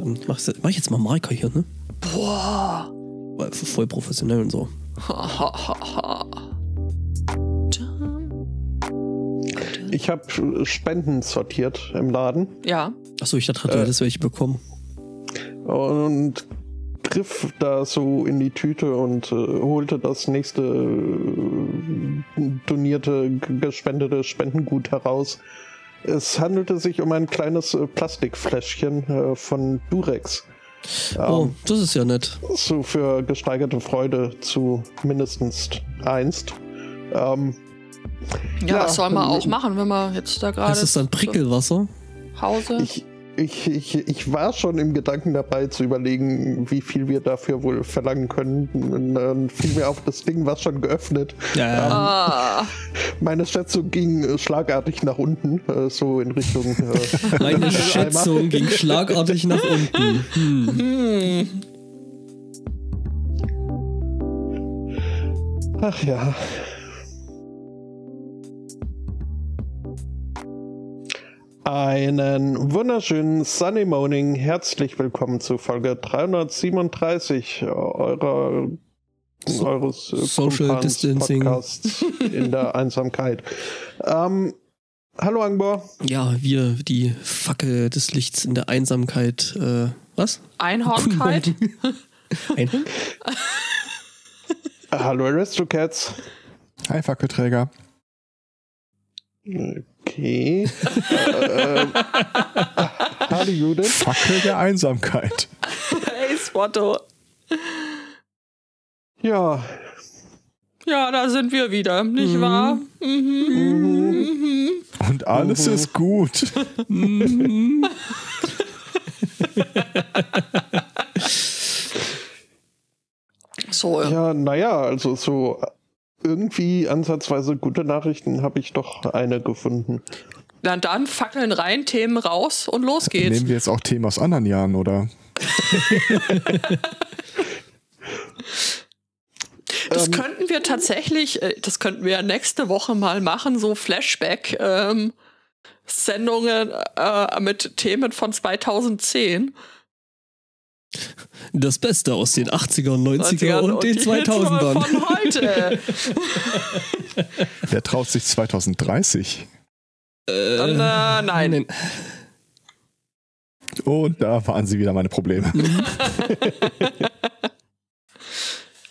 Dann mach, ich- mach ich jetzt mal Marker hier, ne? Boah. Voll professionell und so. Ich habe Spenden sortiert im Laden Ja. Achso, ich dachte, du Äh. hättest welche bekommen. und griff da so in die Tüte und äh, holte das nächste äh, donierte, gespendete Spendengut heraus. Es handelte sich um ein kleines äh, Plastikfläschchen äh, von Durex. Oh, Ähm, das ist ja nett. so für gesteigerte Freude zu mindestens einst. Ähm, Ja, Ja, was soll man auch machen, wenn man jetzt da gerade Das ist dann Prickelwasser. Hause. ich, ich, ich, ich war schon im Gedanken dabei zu überlegen, wie viel wir dafür wohl verlangen können. Und dann fiel mir auf, das Ding war schon geöffnet. Ja, ah, Meine Schätzung ging schlagartig nach unten, äh, so in Richtung. Äh, meine Schätzung ging schlagartig nach unten. Hm. hm. ach ja. Einen wunderschönen Sunny Morning. Herzlich willkommen zu Folge 337 eurer So- eures äh, Social Kumpans Distancing. Podcasts in der Einsamkeit. Ähm, hallo Angbor. Ja, wir, die Fackel des Lichts in der Einsamkeit. Äh, was? Einhornkeit. Einhorn? Äh, Hallo Aristocats. Hi, Fackelträger. Okay. äh, hallo Judith. Fackel der Einsamkeit. hey, Spotto. Ja, Ja, da sind wir wieder, nicht Mhm. wahr? Mhm. mhm. Mhm. Und alles Mhm. ist gut. So, ja, naja, also so irgendwie ansatzweise gute Nachrichten habe ich doch eine gefunden. dann, dann Fackeln rein, Themen raus und los geht's. Nehmen wir jetzt auch Themen aus anderen Jahren, oder? Das Ähm, könnten wir tatsächlich, äh, das könnten wir nächste Woche mal machen, so Flashback-Sendungen äh, mit Themen von 2010. Das Beste aus den 80er, 90er und den die 2000ern. Von heute. Wer traut sich 2030? Äh, Äh, nein. Und da waren sie wieder meine Probleme.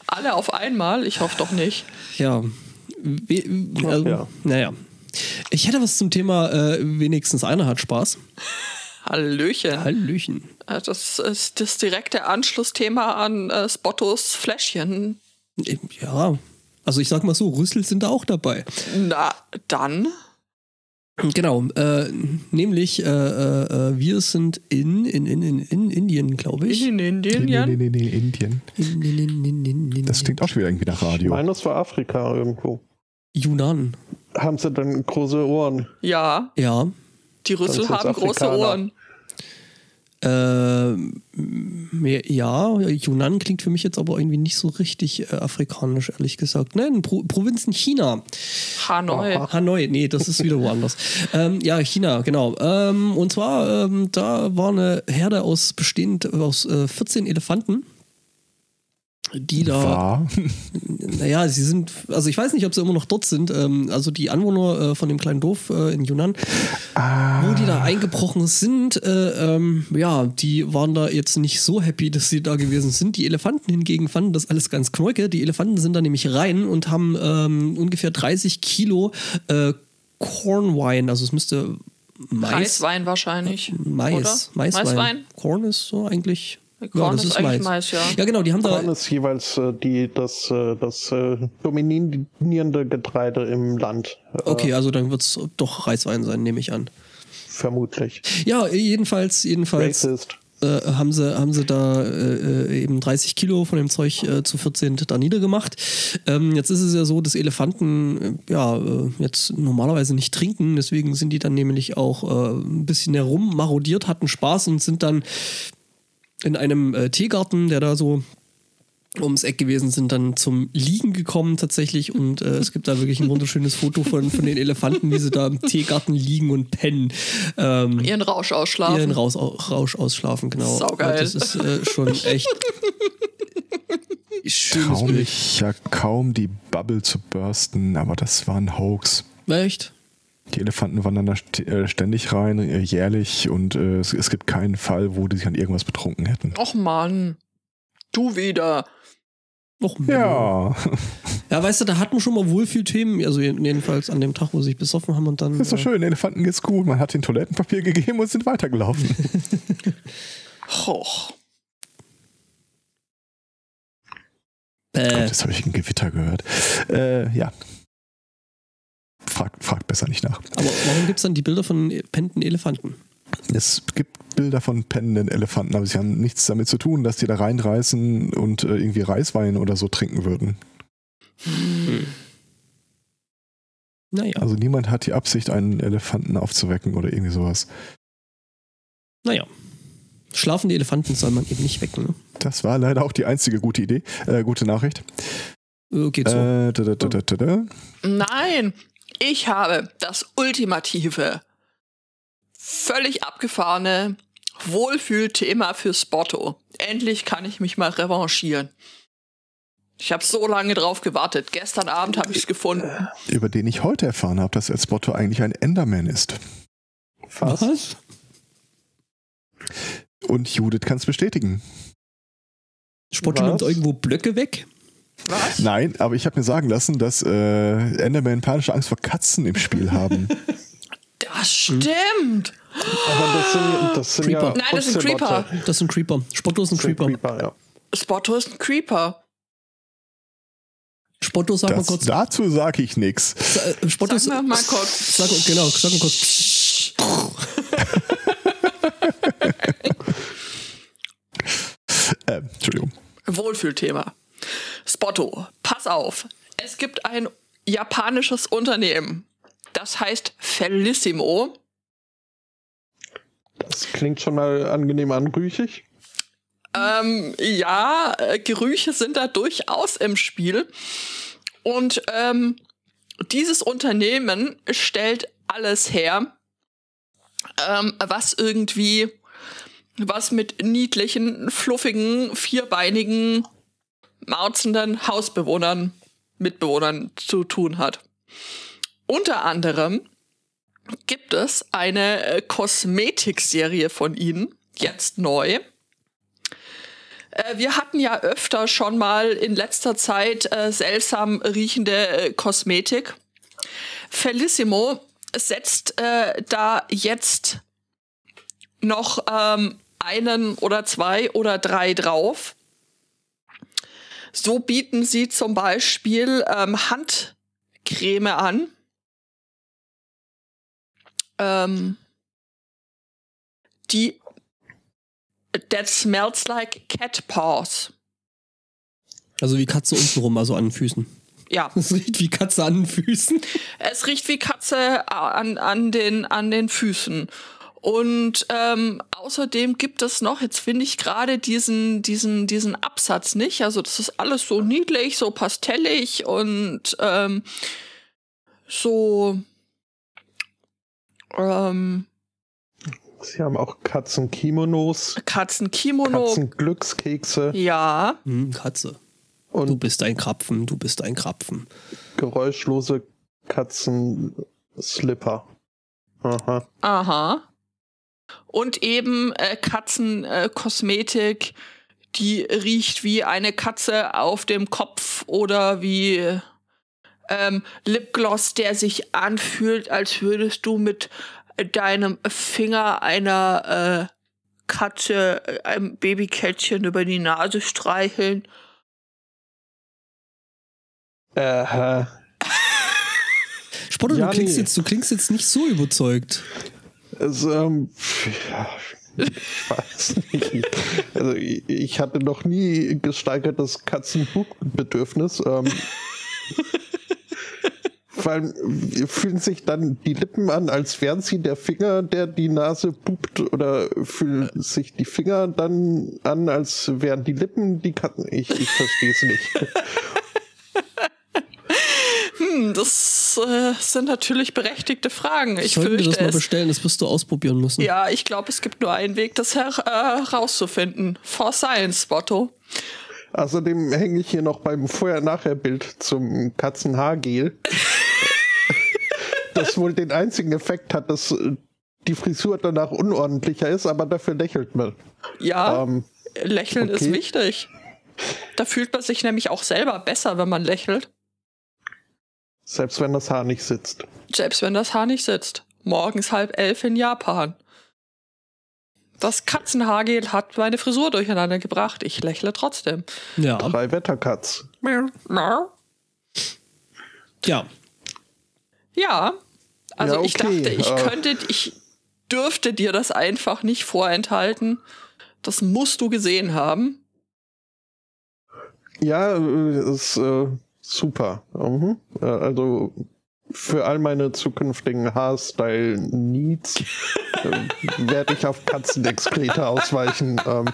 Alle auf einmal? Ich hoffe doch nicht. Ja. We also, ja. Naja. Ich hätte was zum Thema, äh, wenigstens einer hat Spaß. Hallöchen. Hallöchen. Äh, Das ist das direkte Anschlussthema an äh, Spottos Fläschchen. Ja. Also ich sag mal so, Rüssel sind da auch dabei. Na, dann. Genau, äh, nämlich äh, äh, äh, wir sind in, in, in, in, in Indien, glaube ich. In Indien. nee, nee, nee, nee, Indien. In, in, in, in, in, in, Das klingt auch schon wieder irgendwie nach Ich Radio. meine, es war Afrika irgendwo. Yunnan. Haben sie denn große Ohren? Ja, Ja. die Rüssel haben große Afrikaner. Ohren. Äh, ja, Yunnan klingt für mich jetzt aber irgendwie nicht so richtig äh, afrikanisch, ehrlich gesagt. Nein, Pro Provinzen China. Hanoi. Aha. Hanoi, nee, das ist wieder woanders. ähm, ja, China, genau. Ähm, und zwar, ähm, da war eine Herde aus bestehend aus äh, 14 Elefanten. Die da, War. naja, sie sind, also ich weiß nicht, ob sie immer noch dort sind. Ähm, also die Anwohner äh, von dem kleinen Dorf äh, in Yunnan, Ah, wo die da eingebrochen sind, äh, ähm, ja, die waren da jetzt nicht so happy, dass sie da gewesen sind. Die Elefanten hingegen fanden das alles ganz knäuke. Die Elefanten sind da nämlich rein und haben ähm, ungefähr 30 Kilo äh, Cornwine, also es müsste Mais. Reiswein wahrscheinlich. Mais, Oder? Maiswein. Maiswein? Corn ist so eigentlich. Korn das ist, ist eigentlich Mais. Mais, ja. Ja, genau, die haben da. Korn ist jeweils äh, die, das, äh, das äh, dominierende Getreide im Land. Äh, Okay, also dann wird es doch Reiswein sein, nehme ich an. Vermutlich. Ja, jedenfalls, jedenfalls. Racist. äh, haben sie, haben sie da äh, äh, eben 30 Kilo von dem Zeug äh, zu 14 da niedergemacht. Ähm, jetzt ist es ja so, dass Elefanten äh, ja äh, jetzt normalerweise nicht trinken, deswegen sind die dann nämlich auch äh, ein bisschen herummarodiert, hatten Spaß und sind dann in einem äh, Teegarten, der da so ums Eck gewesen, sind dann zum Liegen gekommen tatsächlich und äh, es gibt da wirklich ein wunderschönes Foto von, von den Elefanten, wie sie da im Teegarten liegen und pennen. Ähm, Ihren Rausch ausschlafen. ihren Rausch, Rausch ausschlafen, genau. Saugeil. Das ist äh, schon echt schönes Traum Bild. mich ja kaum, die Bubble zu bursten, aber das war ein Hoax. Echt? Die Elefanten wandern da st äh, ständig rein, äh, jährlich, und äh, es, es gibt keinen Fall, wo die sich an irgendwas betrunken hätten. Och Mann. Du wieder. Och, Ja, Ja, weißt du, da hatten schon mal Wohlfühlthemen, also jedenfalls an dem Tag, wo sie sich besoffen haben und dann. das ist doch schön. Den Elefanten geht's gut. Man hat ihnen Toilettenpapier gegeben und sind weitergelaufen. Hoch. Äh, Das habe ich ein Gewitter gehört. Äh, ja. Fragt frag besser nicht nach. aber warum gibt es dann die Bilder von pennenden Elefanten? Es gibt Bilder von pennenden Elefanten, aber sie haben nichts damit zu tun, dass die da reinreißen und äh, irgendwie Reiswein oder so trinken würden. Naja, Also niemand hat die Absicht, einen Elefanten aufzuwecken oder irgendwie sowas. naja. Schlafende Elefanten soll man eben nicht wecken, ne? Das war leider auch die einzige gute Idee, äh, gute Nachricht. Äh, geht so. Äh, da, da, da, da, da, da. Nein, ich habe das ultimative, völlig abgefahrene Wohlfühlthema für Spotto. Endlich kann ich mich mal revanchieren. Ich habe so lange drauf gewartet. Gestern Abend habe ich es gefunden. Über den ich heute erfahren habe, dass El Spotto eigentlich ein Enderman ist. Fast. Und Judith kann es bestätigen. Spotto Was? nimmt irgendwo Blöcke weg. Was? Nein, aber ich habe mir sagen lassen, dass äh, Enderman panische Angst vor Katzen im Spiel haben. Das stimmt. Aber das sind, das sind ja Creeper. Nein, das sind. Creeper. Das ein Creeper. Spotto ist ein sind Creeper. Creeper, ja. Spotto ist ein Creeper. Spotto, sag mal Das, kurz. dazu sage ich nichts. Äh, Spotto Sag mal kurz. Sag, genau, sag mal kurz. Äh, Entschuldigung. Wohlfühlthema. Spotto, pass auf. Es gibt ein japanisches Unternehmen. Das heißt Felissimo. Das klingt schon mal angenehm anrüchig. Ähm, ja, äh, Gerüche sind da durchaus im Spiel. Und ähm, dieses Unternehmen stellt alles her, ähm, was irgendwie was mit niedlichen, fluffigen, vierbeinigen, marzenden Hausbewohnern, Mitbewohnern zu tun hat. Unter anderem gibt es eine äh, Kosmetikserie von ihnen, jetzt neu. Äh, Wir hatten ja öfter schon mal in letzter Zeit äh, seltsam riechende Kosmetik. Felissimo setzt da jetzt noch ähm, einen oder zwei oder drei drauf. So bieten sie zum Beispiel ähm, Handcreme an. Ähm, die That smells like cat paws. Also wie Katze untenrum, also an den Füßen. Ja, Das riecht wie Katze an den Füßen. es riecht wie Katze an, an, den, an den Füßen. Und ähm, außerdem gibt es noch, jetzt finde ich gerade diesen, diesen, diesen Absatz nicht. Also das ist alles so niedlich, so pastellig und ähm, so ähm, Sie haben auch Katzenkimonos, Katzenkimono. Katzenglückskekse Ja, Hm, Katze. Du und bist ein Krapfen, du bist ein Krapfen. geräuschlose Katzenslipper. Aha. aha. Und eben äh, Katzenkosmetik, äh, die riecht wie eine Katze auf dem Kopf oder wie ähm, Lipgloss, der sich anfühlt, als würdest du mit deinem Finger einer äh, Katze, äh, einem Babykätzchen über die Nase streicheln. Äh, Spotto, Ja, du, klingst nee. jetzt, du klingst jetzt nicht so überzeugt. Es, ähm, ja, ich weiß nicht. Also ich, ich hatte noch nie gesteigertes Katzenbuchbedürfnis. Ähm, vor allem fühlen sich dann die Lippen an, als wären sie der Finger, der die Nase pupt, oder fühlen sich die Finger dann an, als wären die Lippen die Katzen? Ich, ich verstehe es nicht. Hm, das äh, sind natürlich berechtigte Fragen. Ich Sollten wir fürchte das mal es. bestellen, das wirst du ausprobieren müssen. Ja, ich glaube, es gibt nur einen Weg, das her äh, herauszufinden. For Science, Botto. Außerdem hänge ich hier noch beim Vorher-Nachher-Bild zum Katzenhaargel. das wohl den einzigen Effekt hat, dass äh, die Frisur danach unordentlicher ist, aber dafür lächelt man. Ja, Ähm, Lächeln ist okay. wichtig. Da fühlt man sich nämlich auch selber besser, wenn man lächelt. Selbst wenn das Haar nicht sitzt. Selbst wenn das Haar nicht sitzt. Morgens halb elf in Japan. Das Katzenhaargel hat meine Frisur durcheinander gebracht. Ich lächle trotzdem. Ja, Drei Wetterkatz. ja. Ja, also Ja, ich okay, dachte, ich äh. könnte, ich dürfte dir das einfach nicht vorenthalten. Das musst du gesehen haben. Ja, äh, ist äh, super. Mhm. Äh, Also für all meine zukünftigen Haarstyle-Needs äh, werde ich auf Katzenexkrete ausweichen. Ähm,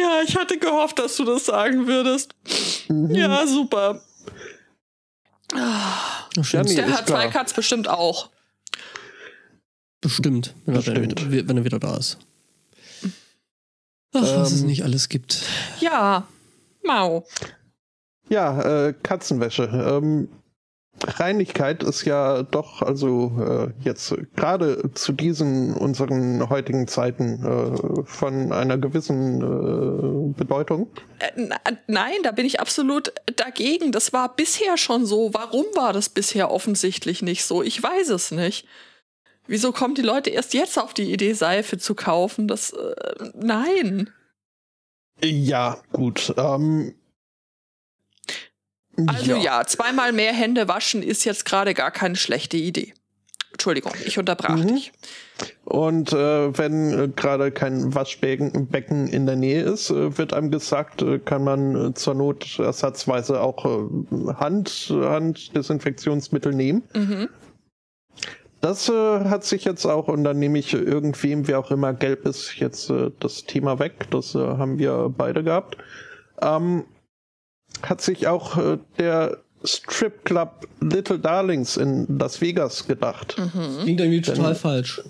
Ja, ich hatte gehofft, dass du das sagen würdest. mhm. Ja, super. Schön. Ja, nee. Der hat zwei. Katz bestimmt auch. Bestimmt, wenn, Er, Bestimmt. wieder, wenn er wieder da ist. Ach, was es Ähm. nicht alles gibt. Ja, Mau. Ja, äh, Katzenwäsche. Ähm, Reinigkeit ist ja doch, also äh, jetzt gerade zu diesen unseren heutigen Zeiten äh, von einer gewissen äh, Bedeutung. Äh, nein, da bin ich absolut dagegen. Das war bisher schon so. Warum war das bisher offensichtlich nicht so? Ich weiß es nicht. Wieso kommen die Leute erst jetzt auf die Idee, Seife zu kaufen? Das, äh, nein. Ja, gut. Ähm, Also ja. zweimal mehr Hände waschen ist jetzt gerade gar keine schlechte Idee. Entschuldigung, ich unterbrach Mhm. dich. Und äh, wenn äh, gerade kein Waschbecken Becken in der Nähe ist, äh, wird einem gesagt, äh, kann man äh, zur Not ersatzweise auch äh, Hand, Handdesinfektionsmittel nehmen. Mhm. Das äh, hat sich jetzt auch, und dann nehme ich irgendwem, wer auch immer gelb ist, jetzt äh, das Thema weg. Das äh, haben wir beide gehabt. Ähm, hat sich auch äh, der Strip Club Little Darlings in Las Vegas gedacht. Mhm. Klingt irgendwie total Dann- falsch.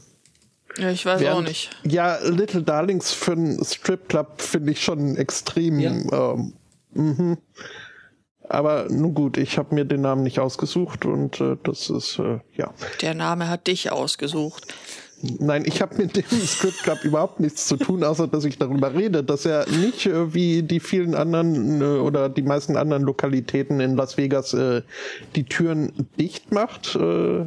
Ja, ich weiß auch Während- nicht. Ja, Little Darlings für einen Strip Club finde ich schon extrem. Ja. Ähm, mhm. Aber nun gut, ich habe mir den Namen nicht ausgesucht und äh, das ist, äh, ja. Der Name hat dich ausgesucht. Nein, ich habe mit dem Strip Club überhaupt nichts zu tun, außer dass ich darüber rede, dass er nicht äh, wie die vielen anderen äh, oder die meisten anderen Lokalitäten in Las Vegas äh, die Türen dicht macht. Äh,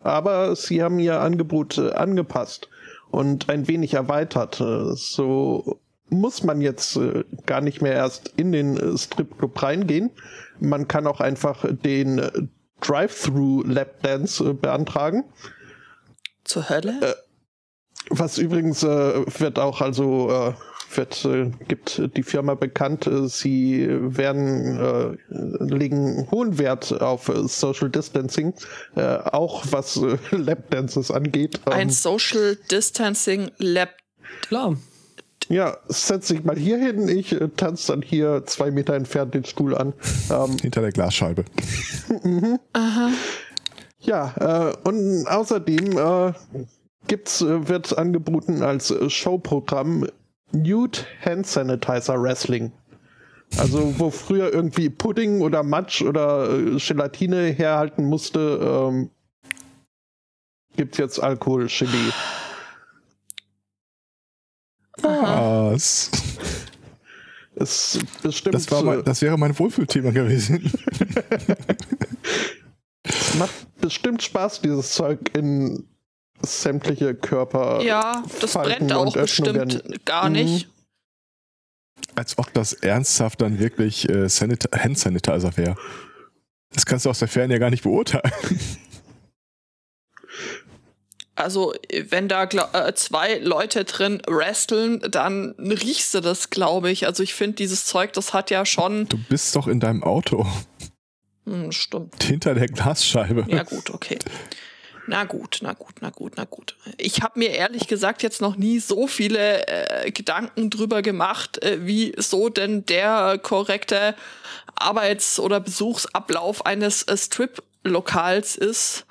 aber sie haben ihr Angebot äh, angepasst und ein wenig erweitert. Äh, so muss man jetzt äh, gar nicht mehr erst in den äh, Stripclub reingehen. Man kann auch einfach den äh, Drive-Thru Lapdance äh, beantragen. Zur Hölle? Was übrigens äh, wird auch also äh, wird äh, gibt die Firma bekannt. Äh, sie werden äh, legen hohen Wert auf äh, Social Distancing, äh, auch was äh, Lapdances angeht. Ein Ähm, Social Distancing Lab. Klar. Ja, setz dich mal hier hin. Ich äh, tanze dann hier zwei Meter entfernt den Stuhl an. Ähm, Hinter der Glasscheibe. Aha. Ja, äh, und außerdem äh, gibt's, äh, wird angeboten als äh, Showprogramm Nude Hand Sanitizer Wrestling. Also wo früher irgendwie Pudding oder Matsch oder äh, Gelatine herhalten musste, ähm, gibt's jetzt Alkohol, Chili. Was? Ist bestimmt Das, war mein, das wäre mein Wohlfühlthema gewesen. es macht bestimmt Spaß, dieses Zeug in sämtliche Körper. Ja, das Falten brennt auch bestimmt gar Mhm. nicht. Als ob das ernsthaft dann wirklich äh, Sanit Hand Sanitizer wäre. Das kannst du aus der Ferne ja gar nicht beurteilen. Also, wenn da äh, zwei Leute drin wresteln, dann riechst du das, glaube ich. Also, ich finde, dieses Zeug, das hat ja schon. Du bist doch in deinem Auto. Hm, stimmt. Hinter der Glasscheibe. Ja, gut, okay. Na gut, na gut, na gut, na gut. Ich habe mir ehrlich gesagt jetzt noch nie so viele äh, Gedanken drüber gemacht, äh, wie so denn der korrekte Arbeits- oder Besuchsablauf eines äh, Strip-Lokals ist.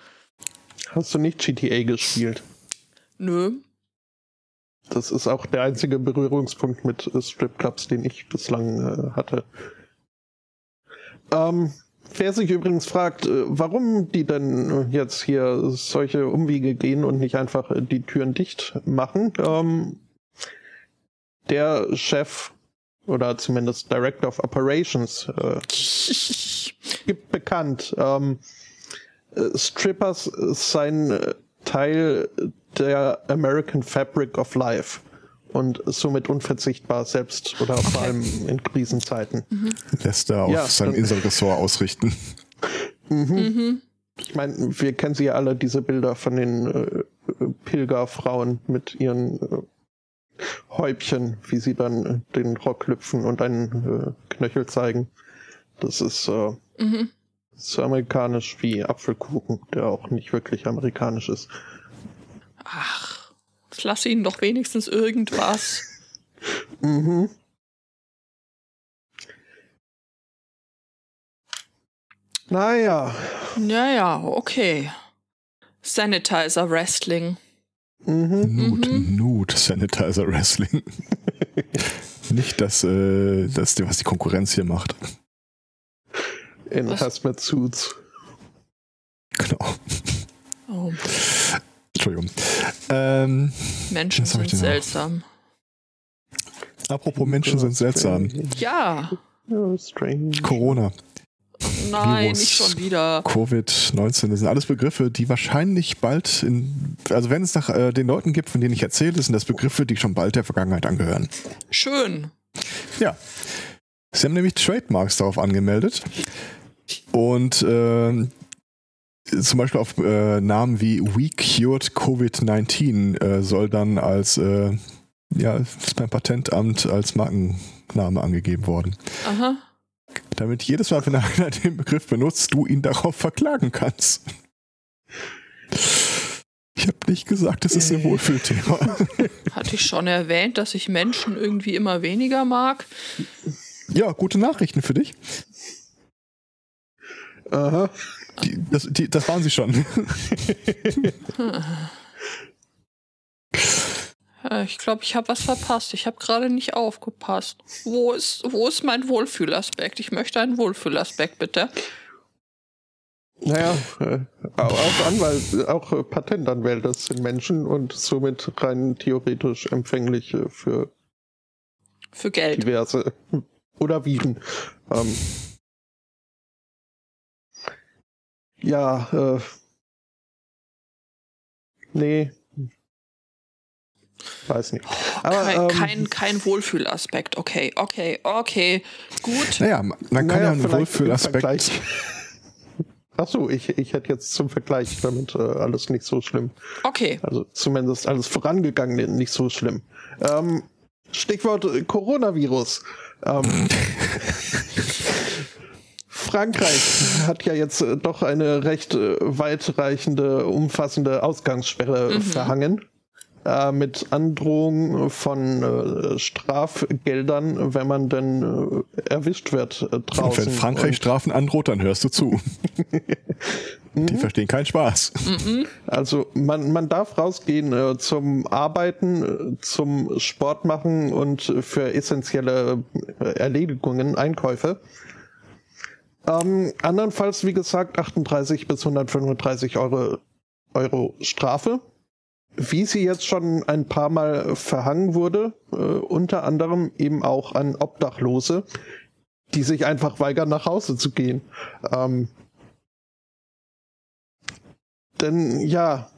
Hast du nicht GTA gespielt? Nö. Das ist auch der einzige Berührungspunkt mit äh, Stripclubs, den ich bislang äh, hatte. Ähm, wer sich übrigens fragt, äh, warum die denn jetzt hier solche Umwege gehen und nicht einfach äh, die Türen dicht machen, ähm, der Chef oder zumindest Director of Operations äh, gibt bekannt. Ähm, äh, Strippers seien äh, Teil der American Fabric of Life und somit unverzichtbar, selbst oder okay. vor allem in Krisenzeiten. Mhm. Lässt er auf ja, sein Inselressort ausrichten. Mhm. Mhm. Ich meine, wir kennen sie ja alle, diese Bilder von den äh, Pilgerfrauen mit ihren äh, Häubchen, wie sie dann den Rock lüpfen und einen äh, Knöchel zeigen. Das ist So amerikanisch wie Apfelkuchen, der auch nicht wirklich amerikanisch ist. Ach, lass ihnen doch wenigstens irgendwas. mhm. Naja. Naja, okay. Sanitizer Wrestling. Mhm. Nude, mhm. Nude Sanitizer Wrestling. Nicht das, äh, das, was die Konkurrenz hier macht in Was? Hazmat Suits. Genau. Oh. Entschuldigung. Ähm, Menschen sind seltsam. Apropos Menschen sind seltsam. Ja. Oh, strange. Corona. Nein, Virus, nicht schon wieder. Covid-19, das sind alles Begriffe, die wahrscheinlich bald in, also wenn es nach äh, den Leuten gibt, von denen ich erzähle, sind das Begriffe, die schon bald der Vergangenheit angehören. Schön. Ja. Sie haben nämlich Trademarks darauf angemeldet. Und äh, zum Beispiel auf äh, Namen wie We Cured Covid-19 äh, soll dann als äh, ja, ist beim Patentamt als Markenname angegeben worden. Aha. Damit jedes Mal, wenn einer den Begriff benutzt, du ihn darauf verklagen kannst. Ich habe nicht gesagt, es ist ein Wohlfühlthema. Hatte ich schon erwähnt, dass ich Menschen irgendwie immer weniger mag? Ja, gute Nachrichten für dich. Aha. Die, das, die, das waren sie schon. ich glaube, ich habe was verpasst. Ich habe gerade nicht aufgepasst. Wo ist, wo ist mein Wohlfühlaspekt? Ich möchte einen Wohlfühlaspekt, bitte. Naja, äh, auch Anwalt, auch äh, Patentanwälte sind Menschen und somit rein theoretisch empfänglich äh, für für Geld. Diverse oder Viren. Ähm, Ja, äh. Nee. Weiß nicht. Aber, kein, ähm, kein, kein Wohlfühlaspekt. Okay, okay, okay. Gut. Naja, man kann naja, ja einen Wohlfühlaspekt. Achso, ich, ich hätte jetzt zum Vergleich damit äh, alles nicht so schlimm. Okay. Also zumindest alles vorangegangene nicht so schlimm. Ähm, Stichwort Coronavirus. Ähm, Frankreich hat ja jetzt äh, doch eine recht äh, weitreichende, umfassende Ausgangssperre mhm. verhangen. Äh, mit Androhung von äh, Strafgeldern, wenn man denn äh, erwischt wird äh, draußen. Und wenn Frankreich Und Strafen androht, dann hörst du zu. Die mhm. verstehen keinen Spaß. Mhm. Also man, man darf rausgehen äh, zum Arbeiten, zum Sport machen und für essentielle Erledigungen, Einkäufe. Ähm, andernfalls, wie gesagt, 38 bis 135 Euro, Euro Strafe. Wie sie jetzt schon ein paar Mal verhangen wurde, äh, unter anderem eben auch an Obdachlose, die sich einfach weigern, nach Hause zu gehen. Ähm, denn ja,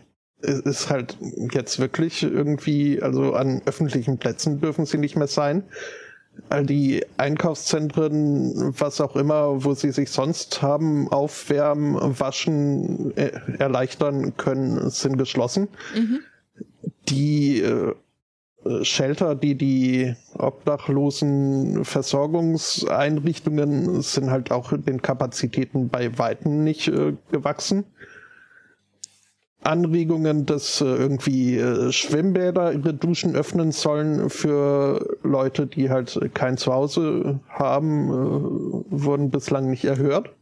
es ist halt jetzt wirklich irgendwie, also an öffentlichen Plätzen dürfen sie nicht mehr sein. All die Einkaufszentren, was auch immer, wo sie sich sonst haben aufwärmen, waschen, äh, erleichtern können, sind geschlossen. Mhm. Die äh, Shelter, die die obdachlosen Versorgungseinrichtungen sind halt auch den Kapazitäten bei Weitem nicht äh, gewachsen. Anregungen, dass äh, irgendwie äh, Schwimmbäder ihre Duschen öffnen sollen für Leute, die halt kein Zuhause haben, äh, wurden bislang nicht erhört.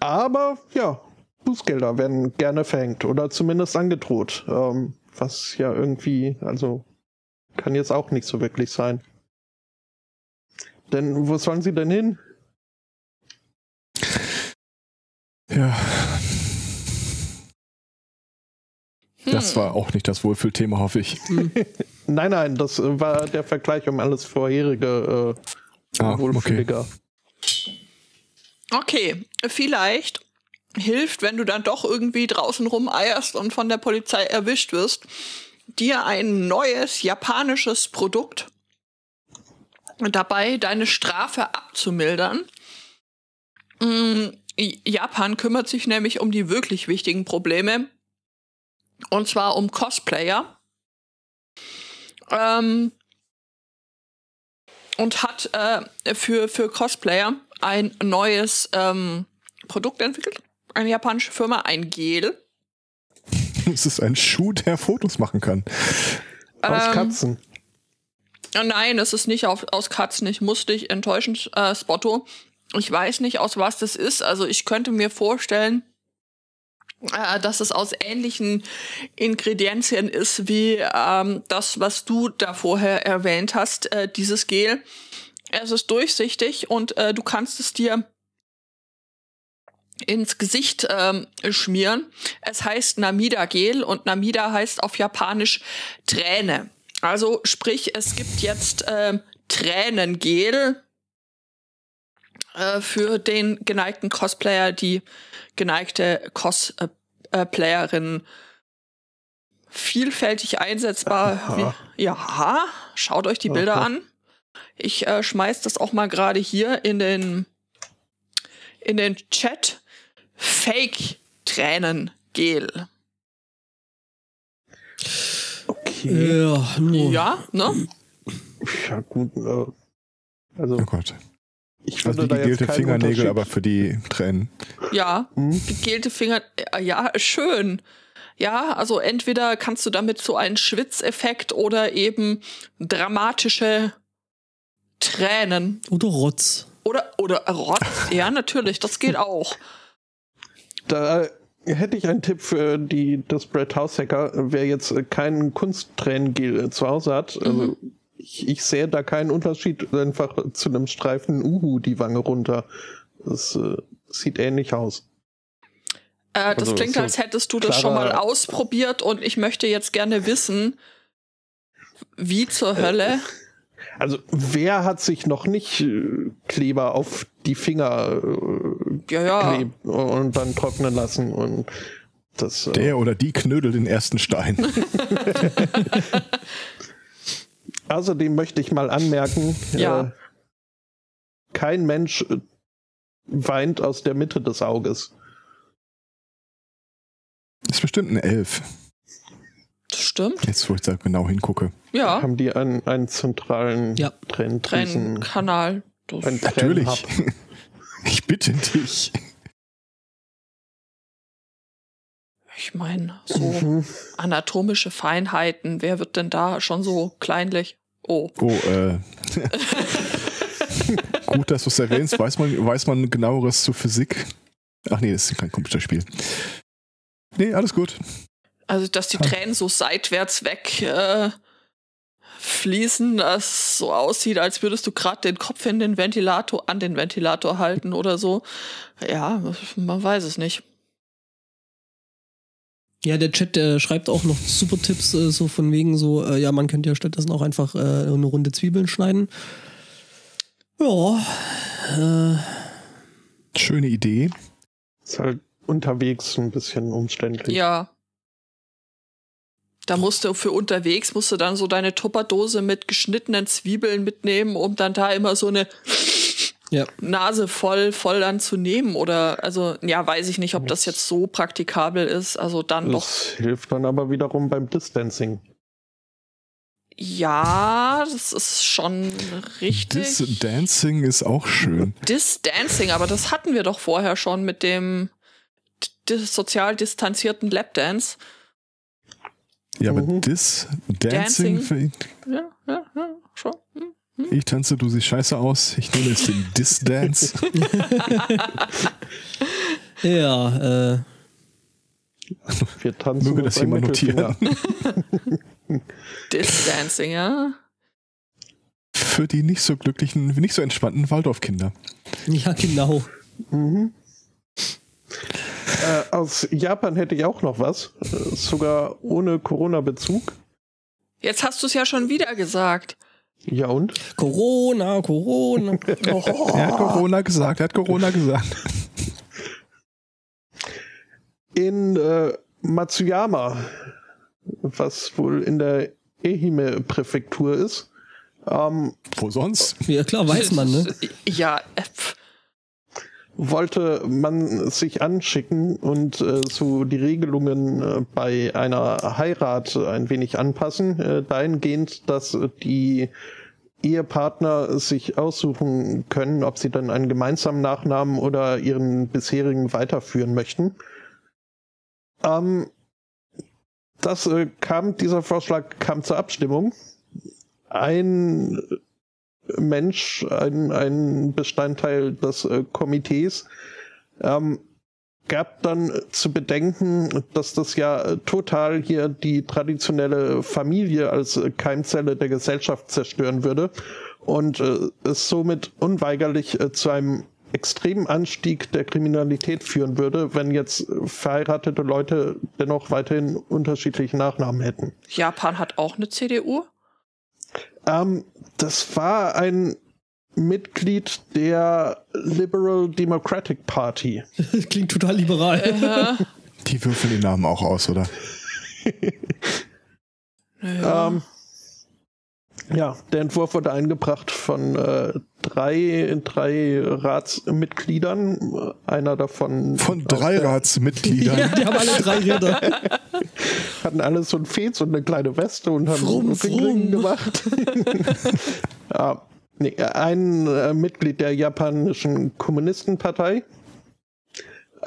Aber ja, Bußgelder werden gerne verhängt oder zumindest angedroht. Ähm, was ja irgendwie, also kann jetzt auch nicht so wirklich sein. Denn wo sollen sie denn hin? Ja, Hm. das war auch nicht das Wohlfühlthema, hoffe ich. Nein, nein, das äh, war der Vergleich um alles vorherige äh, Ah, okay. wohlfühliger. Okay, vielleicht hilft, wenn du dann doch irgendwie draußen rumeierst und von der Polizei erwischt wirst, dir ein neues japanisches Produkt dabei, deine Strafe abzumildern. Mm, Japan kümmert sich nämlich um die wirklich wichtigen Probleme, und zwar um Cosplayer. Ähm, und hat äh, für, für Cosplayer ein neues ähm, Produkt entwickelt. Eine japanische Firma, ein Gel. Es ist ein Schuh, der Fotos machen kann. Aus Ähm, Katzen. Äh, Nein, es ist nicht auf, aus Katzen. Ich muss dich enttäuschen, äh, Spotto. Ich weiß nicht, aus was das ist. Also ich könnte mir vorstellen, äh, dass es aus ähnlichen Ingredienzien ist wie ähm, das, was du da vorher erwähnt hast, äh, dieses Gel. Es ist durchsichtig und äh, du kannst es dir ins Gesicht ähm, schmieren. Es heißt Namida Gel und Namida heißt auf Japanisch Träne. Also sprich, es gibt jetzt ähm, Tränengel äh, für den geneigten Cosplayer, die geneigte Cosplayerin. Vielfältig einsetzbar. Aha. Wie, ja, schaut euch die Bilder Aha. an. Ich äh, schmeiß das auch mal gerade hier in den in den Chat. Fake Tränengel. Okay. Ja. Ja, ne? Ja, gut. Äh, also, Oh Gott. Ich Also würde da jetzt gegelte Fingernägel, aber für die Tränen. Ja. Hm? Gegelte Finger, äh, ja, schön. Ja, also entweder kannst du damit so einen Schwitzeffekt oder eben dramatische Tränen Oder Rotz. oder oder Rotz. ja, natürlich, das geht auch. Da hätte ich einen Tipp für die, das Brett House Hacker. Wer jetzt äh, keinen Kunsttränengel zu Hause hat, also ich, ich sehe da keinen Unterschied, einfach zu einem Streifen Uhu die Wange runter. Das äh, sieht ähnlich aus. Äh, das Also, klingt, so als hättest du das schon mal ausprobiert und ich möchte jetzt gerne wissen, wie zur Hölle. Also wer hat sich noch nicht äh, Kleber auf die Finger äh, Ja, ja. klebt und dann trocknen lassen und das äh, Der oder die knödelt den ersten Stein. Außerdem möchte ich mal anmerken, Ja. äh, kein Mensch äh, weint aus der Mitte des Auges. ist bestimmt eine Elf. Das stimmt. Jetzt, wo ich da genau hingucke. Ja. Haben die einen, einen zentralen Ja. Tränenkanal. Das- ein Natürlich. Ich bitte dich. Ich meine, so Mhm. anatomische Feinheiten, wer wird denn da schon so kleinlich? Oh. Oh, äh. Gut, dass du es erwähnst. Weiß man, weiß man genaueres zur Physik? Ach nee, das ist kein Computerspiel. Nee, alles gut. Also, dass die Ah. Tränen so seitwärts weg äh, fließen, dass es so aussieht, als würdest du gerade den Kopf in den Ventilator, an den Ventilator halten oder so. Ja, man weiß es nicht. Ja, der Chat der schreibt auch noch super Tipps, äh, so von wegen so, äh, ja, man könnte ja stattdessen auch einfach äh, eine Runde Zwiebeln schneiden. Ja, äh, Schöne Idee. Ist halt unterwegs ein bisschen umständlich. Ja. Da musst du für unterwegs, musst du dann so deine Tupperdose mit geschnittenen Zwiebeln mitnehmen, um dann da immer so eine Ja. Nase voll, voll dann zu nehmen. Oder, also, ja, weiß ich nicht, ob das jetzt so praktikabel ist. Also dann doch. Das hilft dann aber wiederum beim Distancing. Ja, das ist schon richtig. Das Dancing ist auch schön. Distancing, aber das hatten wir doch vorher schon mit dem sozial distanzierten Lapdance. Ja, aber Mhm. das Dancing. Dancing, Ja, ja, ja, schon. Hm. Ich tanze, du siehst scheiße aus. Ich nehme jetzt den Dis-Dance. Ja, äh, Wir tanzen Möge das jemand notieren. Distancing, ja. Für die nicht so glücklichen, nicht so entspannten Waldorfkinder. ja, genau. Mhm. Äh, aus Japan hätte ich auch noch was, äh, sogar ohne Corona-Bezug. Jetzt hast du es ja schon wieder gesagt. Ja und? Corona, Corona. Oh. Er hat Corona gesagt, er hat Corona gesagt. In äh, Matsuyama, was wohl in der Ehime-Präfektur ist, ähm, Wo sonst? Ja, klar, weiß man, ne? Ja, äh. Wollte man sich anschicken und äh, so die Regelungen äh, bei einer Heirat ein wenig anpassen, äh, dahingehend, dass die Ehepartner sich aussuchen können, ob sie dann einen gemeinsamen Nachnamen oder ihren bisherigen weiterführen möchten. Ähm, das äh, kam, dieser Vorschlag kam zur Abstimmung. Ein Mensch, ein, ein Bestandteil des äh, Komitees, ähm, gab dann zu bedenken, dass das ja äh, total hier die traditionelle Familie als äh, Keimzelle der Gesellschaft zerstören würde und äh, es somit unweigerlich äh, zu einem extremen Anstieg der Kriminalität führen würde, wenn jetzt äh, verheiratete Leute dennoch weiterhin unterschiedliche Nachnamen hätten. Japan hat auch eine CDU. Ähm, das war ein Mitglied der Liberal Democratic Party. Klingt total liberal. Die würfeln die Namen auch aus, oder? ja. Ähm, ja, der Entwurf wurde eingebracht von äh, drei, drei Ratsmitgliedern. Einer davon Von drei der- Ratsmitgliedern. ja, die haben alle drei Räder. hatten alle so ein Fez und eine kleine Weste und haben Frum, Ringringen frum. gemacht. ja, nee, ein äh, Mitglied der japanischen Kommunistenpartei,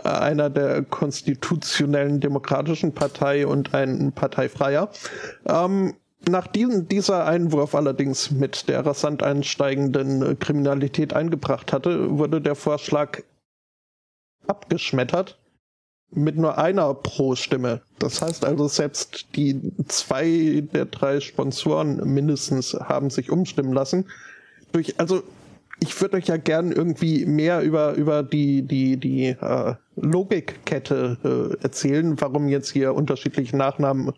äh, einer der konstitutionellen demokratischen Partei und ein Parteifreier. Ähm, nach diesem, dieser Einwurf allerdings mit der rasant einsteigenden äh, Kriminalität eingebracht hatte, wurde der Vorschlag abgeschmettert mit nur einer Pro-Stimme. Das heißt also, selbst die zwei der drei Sponsoren mindestens haben sich umstimmen lassen. Durch, also ich würde euch ja gern irgendwie mehr über, über die, die, die äh, Logikkette äh, erzählen, warum jetzt hier unterschiedliche Nachnamen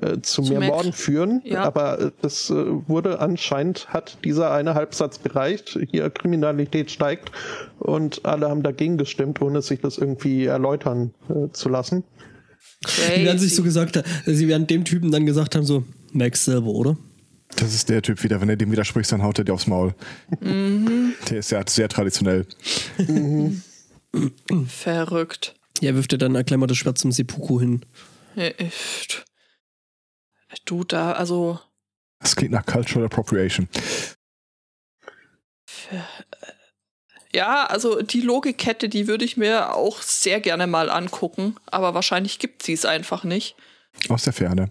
äh, zu, Zu mehr mehr Morden führen. Ja. Aber äh, das äh, wurde anscheinend, hat dieser eine Halbsatz gereicht. Hier Kriminalität steigt und alle haben dagegen gestimmt, ohne sich das irgendwie erläutern äh, zu lassen. Die werden sich so Crazy. gesagt, sie werden dem Typen dann gesagt haben, so, Max selber, oder? Das ist der Typ wieder. Wenn er dem widerspricht, dann haut er dir aufs Maul. Der ist ja sehr traditionell. Verrückt. Ja, wirft er dann das Schwert zum Seppuku hin. Du da, also Das klingt nach Cultural Appropriation. ja, also die Logikkette, die würde ich mir auch sehr gerne mal angucken, aber wahrscheinlich gibt sie es einfach nicht. Aus der Ferne.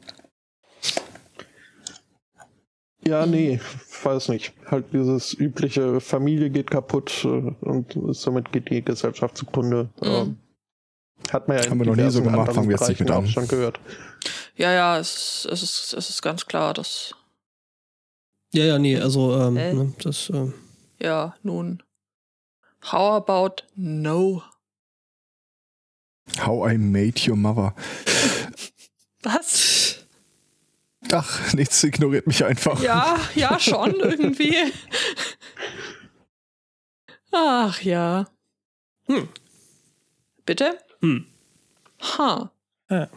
Ja, nee, weiß nicht. Halt dieses übliche Familie geht kaputt äh, und somit geht die Gesellschaft zugrunde. Mhm. Ähm, hat man ja in Haben wir noch nie so gemacht, fangen wir jetzt nicht mit an. schon gehört. Ja, ja, es, es, ist, es ist ganz klar, dass, Ja, ja, nee, also, ähm, Äh. ne, das, ähm, ja, nun. How about no? How I made your mother. Was? Ach, nichts ignoriert mich einfach. Ja, ja, schon irgendwie. Ach ja. Hm. Bitte? Hm. Ha. Ja.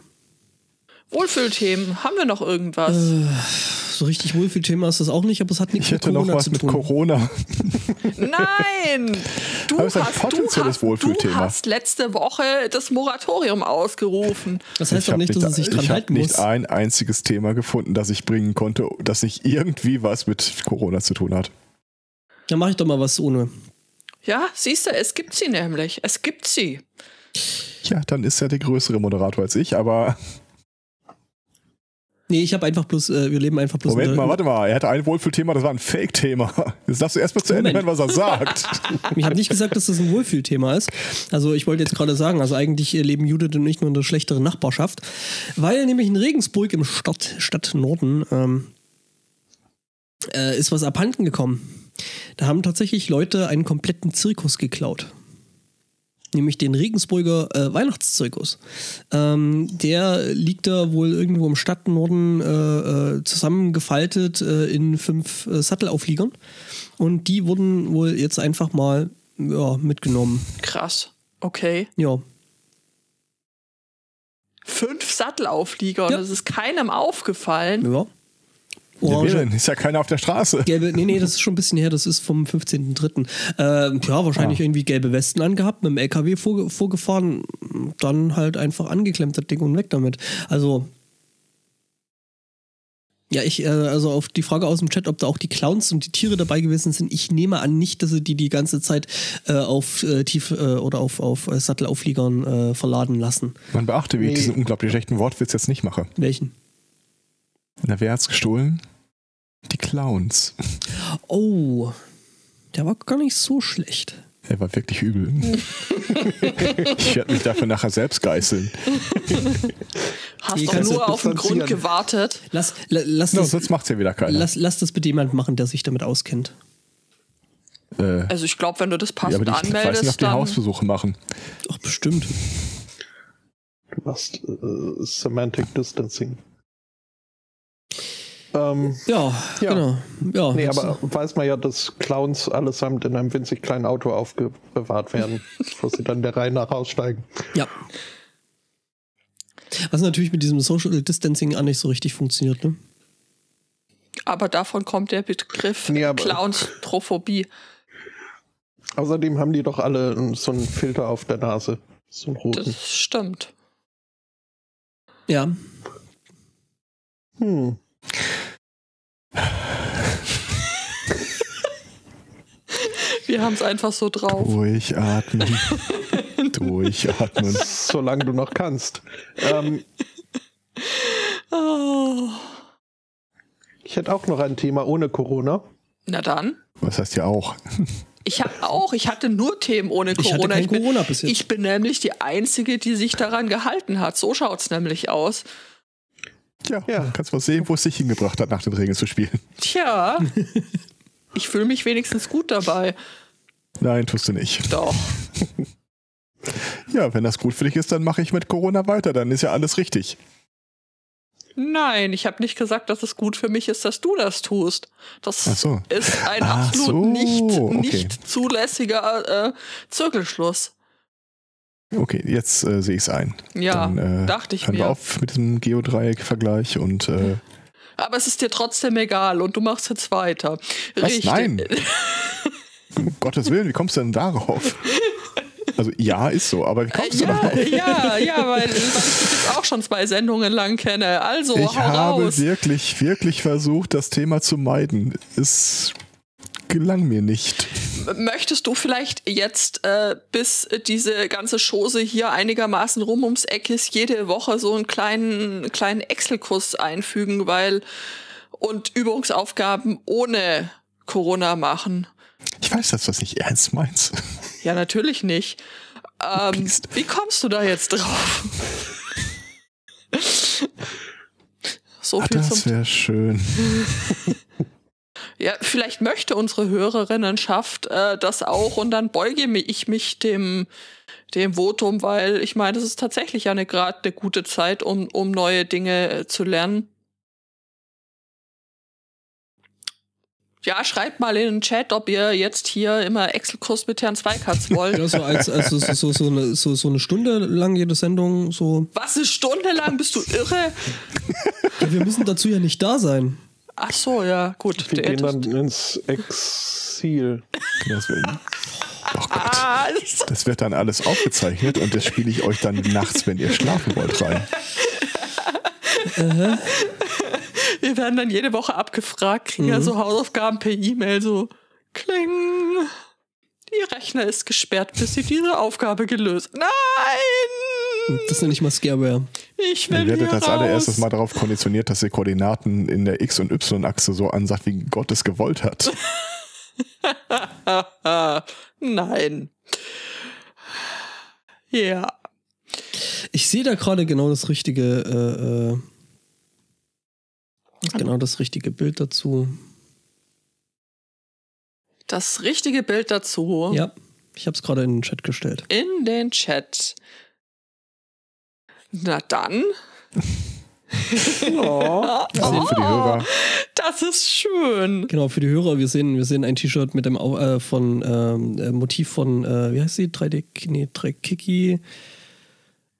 Wohlfühlthemen. Haben wir noch irgendwas? So richtig Wohlfühlthema ist das auch nicht, aber es hat nichts Ich mit hätte noch Corona was zu mit tun. Corona. Nein! Du es hast, du, potenzielles hast, du hast letzte Woche das Moratorium ausgerufen. Das heißt ich doch nicht, dass er sich dran ich hab halten nicht muss. ein einziges Thema gefunden, das ich bringen konnte, das nicht irgendwie was mit Corona zu tun hat. Dann mache ich doch mal was ohne. Ja, siehst du, es gibt sie nämlich. Es gibt sie. Ja, dann ist er der größere Moderator als ich, aber Nee, ich habe einfach bloß, äh, wir leben einfach bloß Moment mal, warte mal, er hatte ein Wohlfühlthema, das war ein Fake-Thema. Jetzt darfst du erstmal zu Ende hören, was er sagt. Ich habe nicht gesagt, dass das ein Wohlfühlthema ist. Also ich wollte jetzt gerade sagen, also eigentlich äh, leben Judith und ich nur in der schlechteren Nachbarschaft, weil nämlich in Regensburg im Stadt, Stadtnorden ähm, äh, ist was abhanden gekommen. Da haben tatsächlich Leute einen kompletten Zirkus geklaut. Nämlich den Regensburger äh, Weihnachtszirkus. Ähm, der liegt da wohl irgendwo im Stadtnorden äh, äh, zusammengefaltet äh, in fünf äh, Sattelaufliegern. Und die wurden wohl jetzt einfach mal ja, mitgenommen. Krass. Okay. Ja. Fünf Sattelauflieger Ja. es ist keinem aufgefallen. ja. Ja, Orange. denn? Ist ja keiner auf der Straße. Gelbe, nee, nee, das ist schon ein bisschen her, das ist vom 15.03. Ähm, ja, wahrscheinlich Ah. irgendwie gelbe Westen angehabt, mit dem LKW vorge vorgefahren, dann halt einfach angeklemmt, das Ding und weg damit. Also. Ja, ich, äh, also auf die Frage aus dem Chat, ob da auch die Clowns und die Tiere dabei gewesen sind, ich nehme an nicht, dass sie die die ganze Zeit äh, auf äh, tief äh, oder auf, auf äh, Sattelaufliegern äh, verladen lassen. Man beachte, wie ich Nee. diesen unglaublich schlechten Wortwitz jetzt nicht mache. Welchen? Na, wer hat's gestohlen? Die Clowns. Oh, der war gar nicht so schlecht. Er war wirklich übel. ich werde mich dafür nachher selbst geißeln. Hast doch du nur auf den Grund gewartet. Lass, la, lass, No, das, sonst macht's ja wieder keiner. lass, lass das bitte jemand machen, der sich damit auskennt. äh, Also ich glaube, wenn du das ja, passend aber ich weiß nicht, ob anmeldest, die dann Hausbesuche machen. Ach, bestimmt. Du machst äh, Semantic Distancing. Ähm, Ja, Ja. genau. Ja, nee, aber weiß man ja, dass Clowns allesamt in einem winzig kleinen Auto aufbewahrt werden, bevor sie dann der Reihe nach aussteigen. Ja. Was natürlich mit diesem Social Distancing auch nicht so richtig funktioniert, ne? aber davon kommt der Begriff Nee, Clownstrophobie. Außerdem haben die doch alle so einen Filter auf der Nase. So einen roten. Das stimmt. Ja. Hm. Wir haben es einfach so drauf. Durchatmen. Durchatmen. Solange du noch kannst. Ähm, Oh. ich hätte auch noch ein Thema ohne Corona. Na dann. Was heißt ja auch? Ich habe auch, ich hatte nur Themen ohne Ich hatte Corona. kein bin, Corona bis jetzt. ich bin nämlich die Einzige, die sich daran gehalten hat. So schaut's nämlich aus. Ja, Ja. kannst mal sehen, wo es dich hingebracht hat, nach den Regeln zu spielen. Tja, ich fühle mich wenigstens gut dabei. Nein, tust du nicht. Doch. Ja, wenn das gut für dich ist, dann mache ich mit Corona weiter. Dann ist ja alles richtig. Nein, ich habe nicht gesagt, dass es gut für mich ist, dass du das tust. Das so. ist ein Ach absolut so, nicht, okay. nicht zulässiger äh, Zirkelschluss. Okay, jetzt äh, sehe ich es ein. Ja, Dann, äh, dachte ich hören wir mir. auf mit diesem Geodreieck-Vergleich und äh, Aber es ist dir trotzdem egal und du machst jetzt weiter. Was? Nein. um Gottes Willen, wie kommst du denn darauf? Also ja, ist so, aber wie Äh, kommst du ja, darauf? ja, ja, weil, weil ich jetzt auch schon zwei Sendungen lang kenne. Also, ich habe raus. wirklich, wirklich versucht, das Thema zu meiden. Es gelang mir nicht. Möchtest du vielleicht jetzt, äh, bis diese ganze Chose hier einigermaßen rum ums Eck ist, jede Woche so einen kleinen, kleinen Excel-Kurs einfügen, weil und Übungsaufgaben ohne Corona machen? Ich weiß, dass du das nicht ernst meinst. Ja, natürlich nicht. Ähm, wie kommst du da jetzt drauf? so Ah, viel das wäre schön. Ja, vielleicht möchte unsere Hörerinnenschaft äh, das auch und dann beuge ich mich dem, dem Votum, weil ich meine, es ist tatsächlich eine gerade eine gute Zeit, um, um neue Dinge äh, zu lernen. Ja, schreibt mal in den Chat, ob ihr jetzt hier immer Excel-Kurs mit Herrn Zweikatz wollt. Ja, so, als, also so, so, so, eine, so, so eine Stunde lang jede Sendung, so. Was, eine Stunde lang? Bist du irre? Ja, wir müssen dazu ja nicht da sein. Ach so, ja, gut. Wir gehen dann ins Exil. Das wird, oh Gott. Das- Das wird dann alles aufgezeichnet und das spiele ich euch dann nachts, wenn ihr schlafen wollt, rein. wir werden dann jede Woche abgefragt, kriegen Mhm. ja so Hausaufgaben per E-Mail, so kling. Ihr Rechner ist gesperrt, bis Sie diese Aufgabe gelöst. Nein! Das nenne ich mal Scareware. Ich will Ihr werdet hier als allererstes raus. mal darauf konditioniert, dass ihr Koordinaten in der X- und Y-Achse so ansagt, wie Gott es gewollt hat. Nein. Ja. Ich sehe da gerade genau das richtige, äh, äh, genau das richtige Bild dazu. Das richtige Bild dazu Ja, ich habe es gerade in den Chat gestellt. in den Chat. Na dann. Oh, für die Hörer, Das ist schön. Genau, für die Hörer, wir sehen, wir sehen ein T-Shirt mit dem äh, von ähm, äh, Motiv von, äh, wie heißt sie? 3D, nee, 3 Kiki.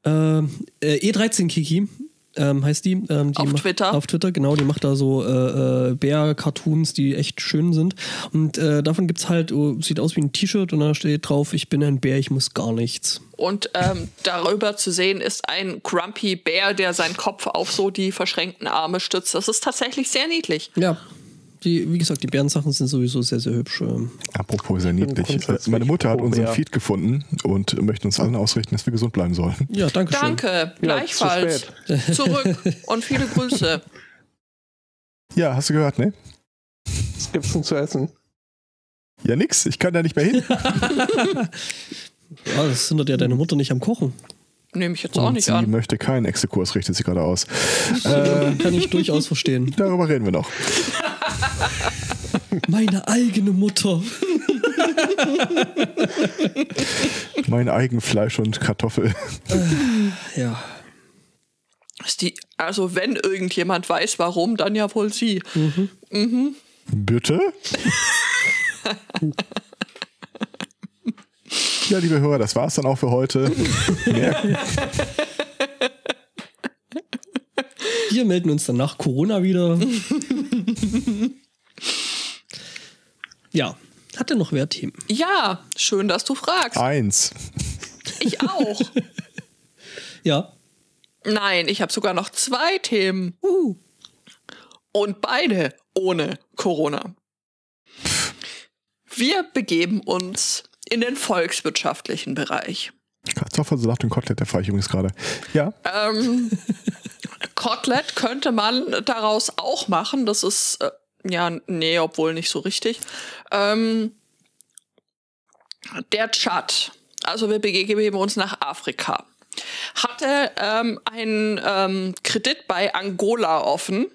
Ähm, äh, E13 Kiki ähm, heißt die. Ähm, die Auf macht, Twitter. Auf Twitter, genau. Die macht da so äh, äh, Bär-Cartoons, die echt schön sind. Und äh, davon gibt's halt, oh, sieht aus wie ein T-Shirt und da steht drauf, ich bin ein Bär, ich muss gar nichts. Und ähm, darüber zu sehen ist ein Grumpy Bär, der seinen Kopf auf so die verschränkten Arme stützt. Das ist tatsächlich sehr niedlich. Ja. Die, wie gesagt, die Bärensachen sind sowieso sehr, sehr hübsch. apropos sehr niedlich. Meine Mutter hat unseren. Feed gefunden und möchte uns allen ausrichten, dass wir gesund bleiben sollen. Ja, danke schön. Danke, Ja, gleichfalls. zu Zurück und viele Grüße. Ja, hast du gehört, ne? Was gibt's denn zu essen? Ja, nix. Ich kann da nicht mehr hin. Ja, das hindert ja deine Mutter nicht am Kochen. Nehme ich jetzt auch Und nicht sie an. möchte keinen Exekurs, richtet sie gerade aus. Äh, Kann ich durchaus verstehen. darüber reden wir noch. Meine eigene Mutter. Mein Eigenfleisch und Kartoffel. Ja. Ist die, also wenn irgendjemand weiß, warum, dann ja wohl sie. Bitte? Ja, liebe Hörer, das war's dann auch für heute. Mehr, Wir melden uns dann nach Corona wieder. ja. Hat er noch Wertthemen? Ja, schön, dass du fragst. eins. Ich auch. Ja. Nein, ich habe sogar noch zwei Themen. Uh. Und beide ohne Corona. Wir begeben uns in den volkswirtschaftlichen Bereich. Kartoffelsalat und Kotelett erfahre ich übrigens gerade. Ja, Ähm, Kotelett könnte man daraus auch machen. Das ist, äh, ja, nee, obwohl nicht so richtig. Ähm, der Tschad, also wir begeben uns nach Afrika, hatte ähm, einen ähm, Kredit bei Angola offen.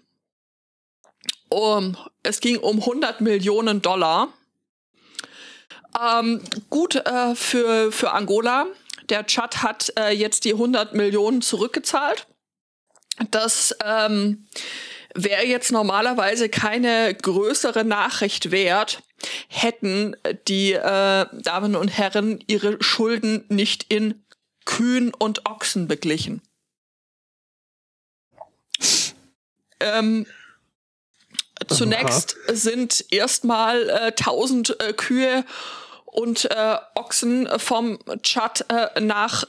Um, es ging um 100 Millionen Dollar. Ähm, gut äh, für, für Angola. Der Tschad hat äh, jetzt die 100 Millionen zurückgezahlt. Das ähm, wäre jetzt normalerweise keine größere Nachricht wert, hätten die äh, Damen und Herren ihre Schulden nicht in Kühen und Ochsen beglichen. Ähm, zunächst sind erstmal äh, 1000 äh, Kühe und äh, Ochsen vom Tschad äh, nach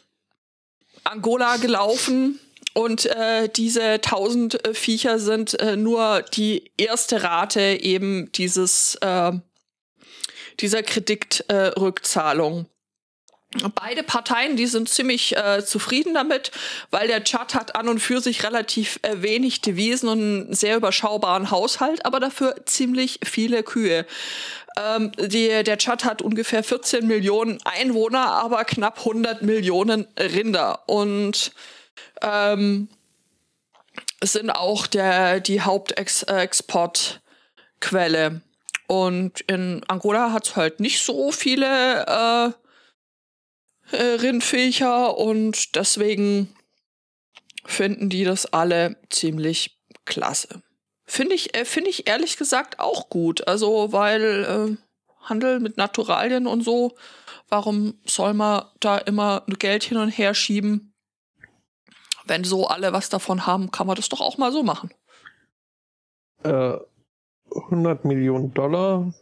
Angola gelaufen. Und äh, diese 1000 äh, Viecher sind äh, nur die erste Rate eben dieses, äh, dieser Kreditrückzahlung. Beide Parteien, die sind ziemlich äh, zufrieden damit, weil der Tschad hat an und für sich relativ äh, wenig Devisen und einen sehr überschaubaren Haushalt, aber dafür ziemlich viele Kühe. Ähm, die, der Tschad hat ungefähr 14 Millionen Einwohner, aber knapp 100 Millionen Rinder und ähm, sind auch der, die Hauptexportquelle. Und in Angola hat es halt nicht so viele äh, äh, Rindviecher und deswegen finden die das alle ziemlich klasse. Finde ich, äh, finde ich ehrlich gesagt auch gut. Also, weil äh, Handel mit Naturalien und so, warum soll man da immer Geld hin und her schieben? Wenn so alle was davon haben, kann man das doch auch mal so machen. Äh, 100 Millionen Dollar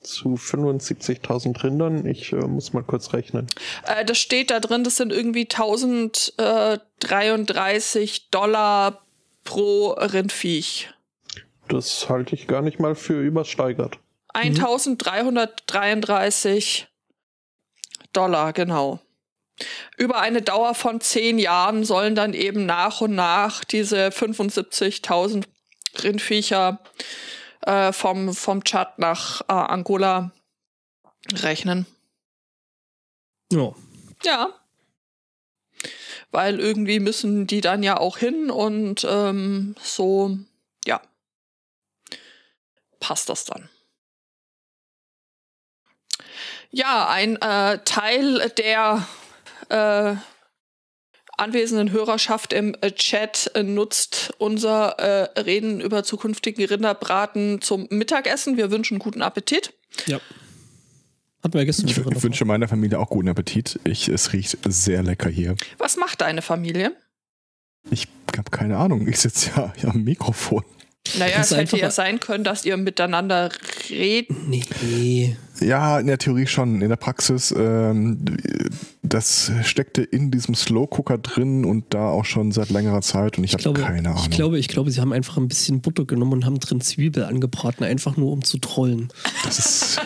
zu 75.000 Rindern. Ich äh, muss mal kurz rechnen. Äh, das steht da drin, das sind irgendwie 1033 Dollar pro Rindviech. Das halte ich gar nicht mal für übersteigert. 1333 Dollar, genau. Über eine Dauer von zehn Jahren sollen dann eben nach und nach diese 75.000 Rindviecher äh, vom, vom Tschad nach äh, Angola rechnen. Ja. Ja. Weil irgendwie müssen die dann ja auch hin und ähm, so. Passt das dann. Ja, ein äh, Teil der äh, anwesenden Hörerschaft im äh, Chat äh, nutzt unser äh, Reden über zukünftigen Rinderbraten zum Mittagessen. Wir wünschen guten Appetit. Ja. Hatten wir gestern Ich, wünsche meiner Familie auch guten Appetit. Ich, es riecht sehr lecker hier. Was macht deine Familie? Ich habe keine Ahnung. Ich sitze ja hier am Mikrofon. Naja, es hätte ja sein können, dass ihr miteinander redet. Nee. Ja, in der Theorie schon. In der Praxis, ähm, das steckte in diesem Slow Cooker drin und da auch schon seit längerer Zeit und ich, Ich habe glaube, keine Ahnung. ich glaube, ich glaube, sie haben einfach ein bisschen Butter genommen und haben drin Zwiebel angebraten, einfach nur um zu trollen. das ist,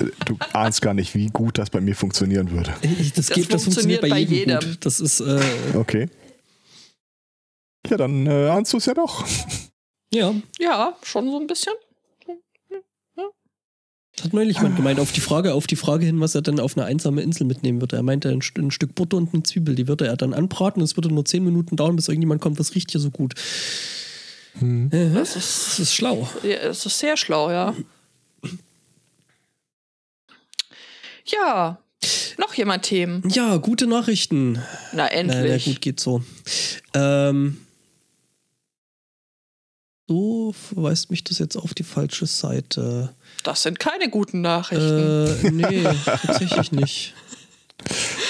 äh, du ahnst gar nicht, wie gut das bei mir funktionieren würde. Ich- Das, Das geht, das funktioniert bei, funktioniert bei jedem. jedem. Gut. Das ist, äh, Okay. Ja, dann äh, ahnst du es ja doch. Ja, Ja, schon so ein bisschen. hat neulich jemand gemeint, auf die Frage, auf die Frage hin, was er dann auf eine einsame Insel mitnehmen würde. Er meinte, ein, ein Stück Butter und eine Zwiebel, die würde er dann anbraten. Es würde nur zehn Minuten dauern, bis irgendjemand kommt, was riecht hier so gut. Hm. Äh, Das das ist, ist schlau. ja, das ist sehr schlau, ja. Ja, noch jemand Themen? Ja, gute Nachrichten. Na, Na, na endlich. gut, geht so. Ähm, du verweist mich das jetzt auf die falsche Seite. Das sind keine guten Nachrichten. Äh, nee, tatsächlich nicht.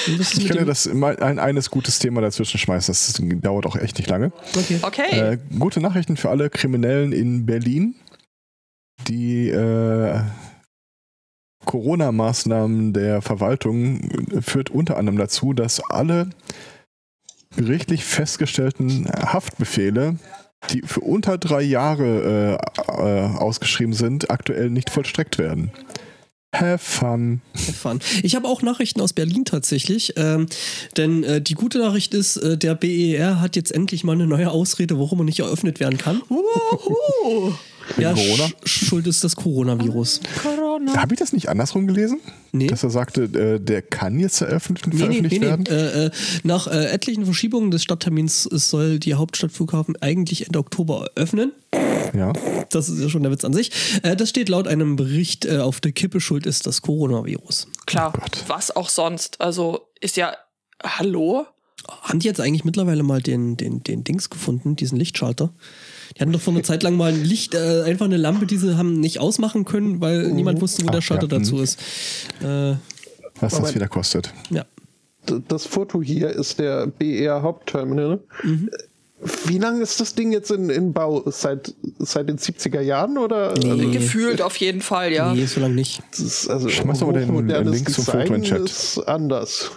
Ich dem- das mal ein eines gutes Thema dazwischen schmeißen. Das dauert auch echt nicht lange. Okay. okay. Äh, gute Nachrichten für alle Kriminellen in Berlin. Die äh, Corona-Maßnahmen der Verwaltung führt unter anderem dazu, dass alle gerichtlich festgestellten Haftbefehle, die für unter drei Jahre äh, äh, ausgeschrieben sind, aktuell nicht vollstreckt werden. Have fun. Fahren. Ich habe auch Nachrichten aus Berlin tatsächlich, ähm, denn äh, die gute Nachricht ist, äh, der BER hat jetzt endlich mal eine neue Ausrede, warum er nicht eröffnet werden kann. Ja, Corona? Sch Schuld ist das Coronavirus. Corona. Habe ich das nicht andersrum gelesen? Nee. Dass er sagte, äh, der kann jetzt veröffentlicht, Nee, nee, veröffentlicht nee, nee. werden? Äh, äh, nach äh, etlichen Verschiebungen des Stadttermins soll die Hauptstadtflughafen eigentlich Ende Oktober öffnen. Ja. Das ist ja schon der Witz an sich. Äh, das steht laut einem Bericht äh, auf der Kippe, Schuld ist das Coronavirus. Klar, Oh was auch sonst. Also ist ja. Hallo? Haben die jetzt eigentlich mittlerweile mal den, den, den Dings gefunden, diesen Lichtschalter? Die hatten doch vor einer Zeit lang mal ein Licht, äh, einfach eine Lampe, die sie haben nicht ausmachen können, weil niemand wusste, wo der Ach, Schalter ja, dazu ist. Äh, Was das wieder kostet. ja. Das Foto hier ist der BR Hauptterminal. Wie lange ist das Ding jetzt in, in Bau? Seit, seit den 70er Jahren oder? Nee. Also, Gefühlt auf jeden Fall, ja. Nee, so lange nicht. das ist also Schmeiß doch mal den- den Link zum Foto in den Design Chat. ist anders.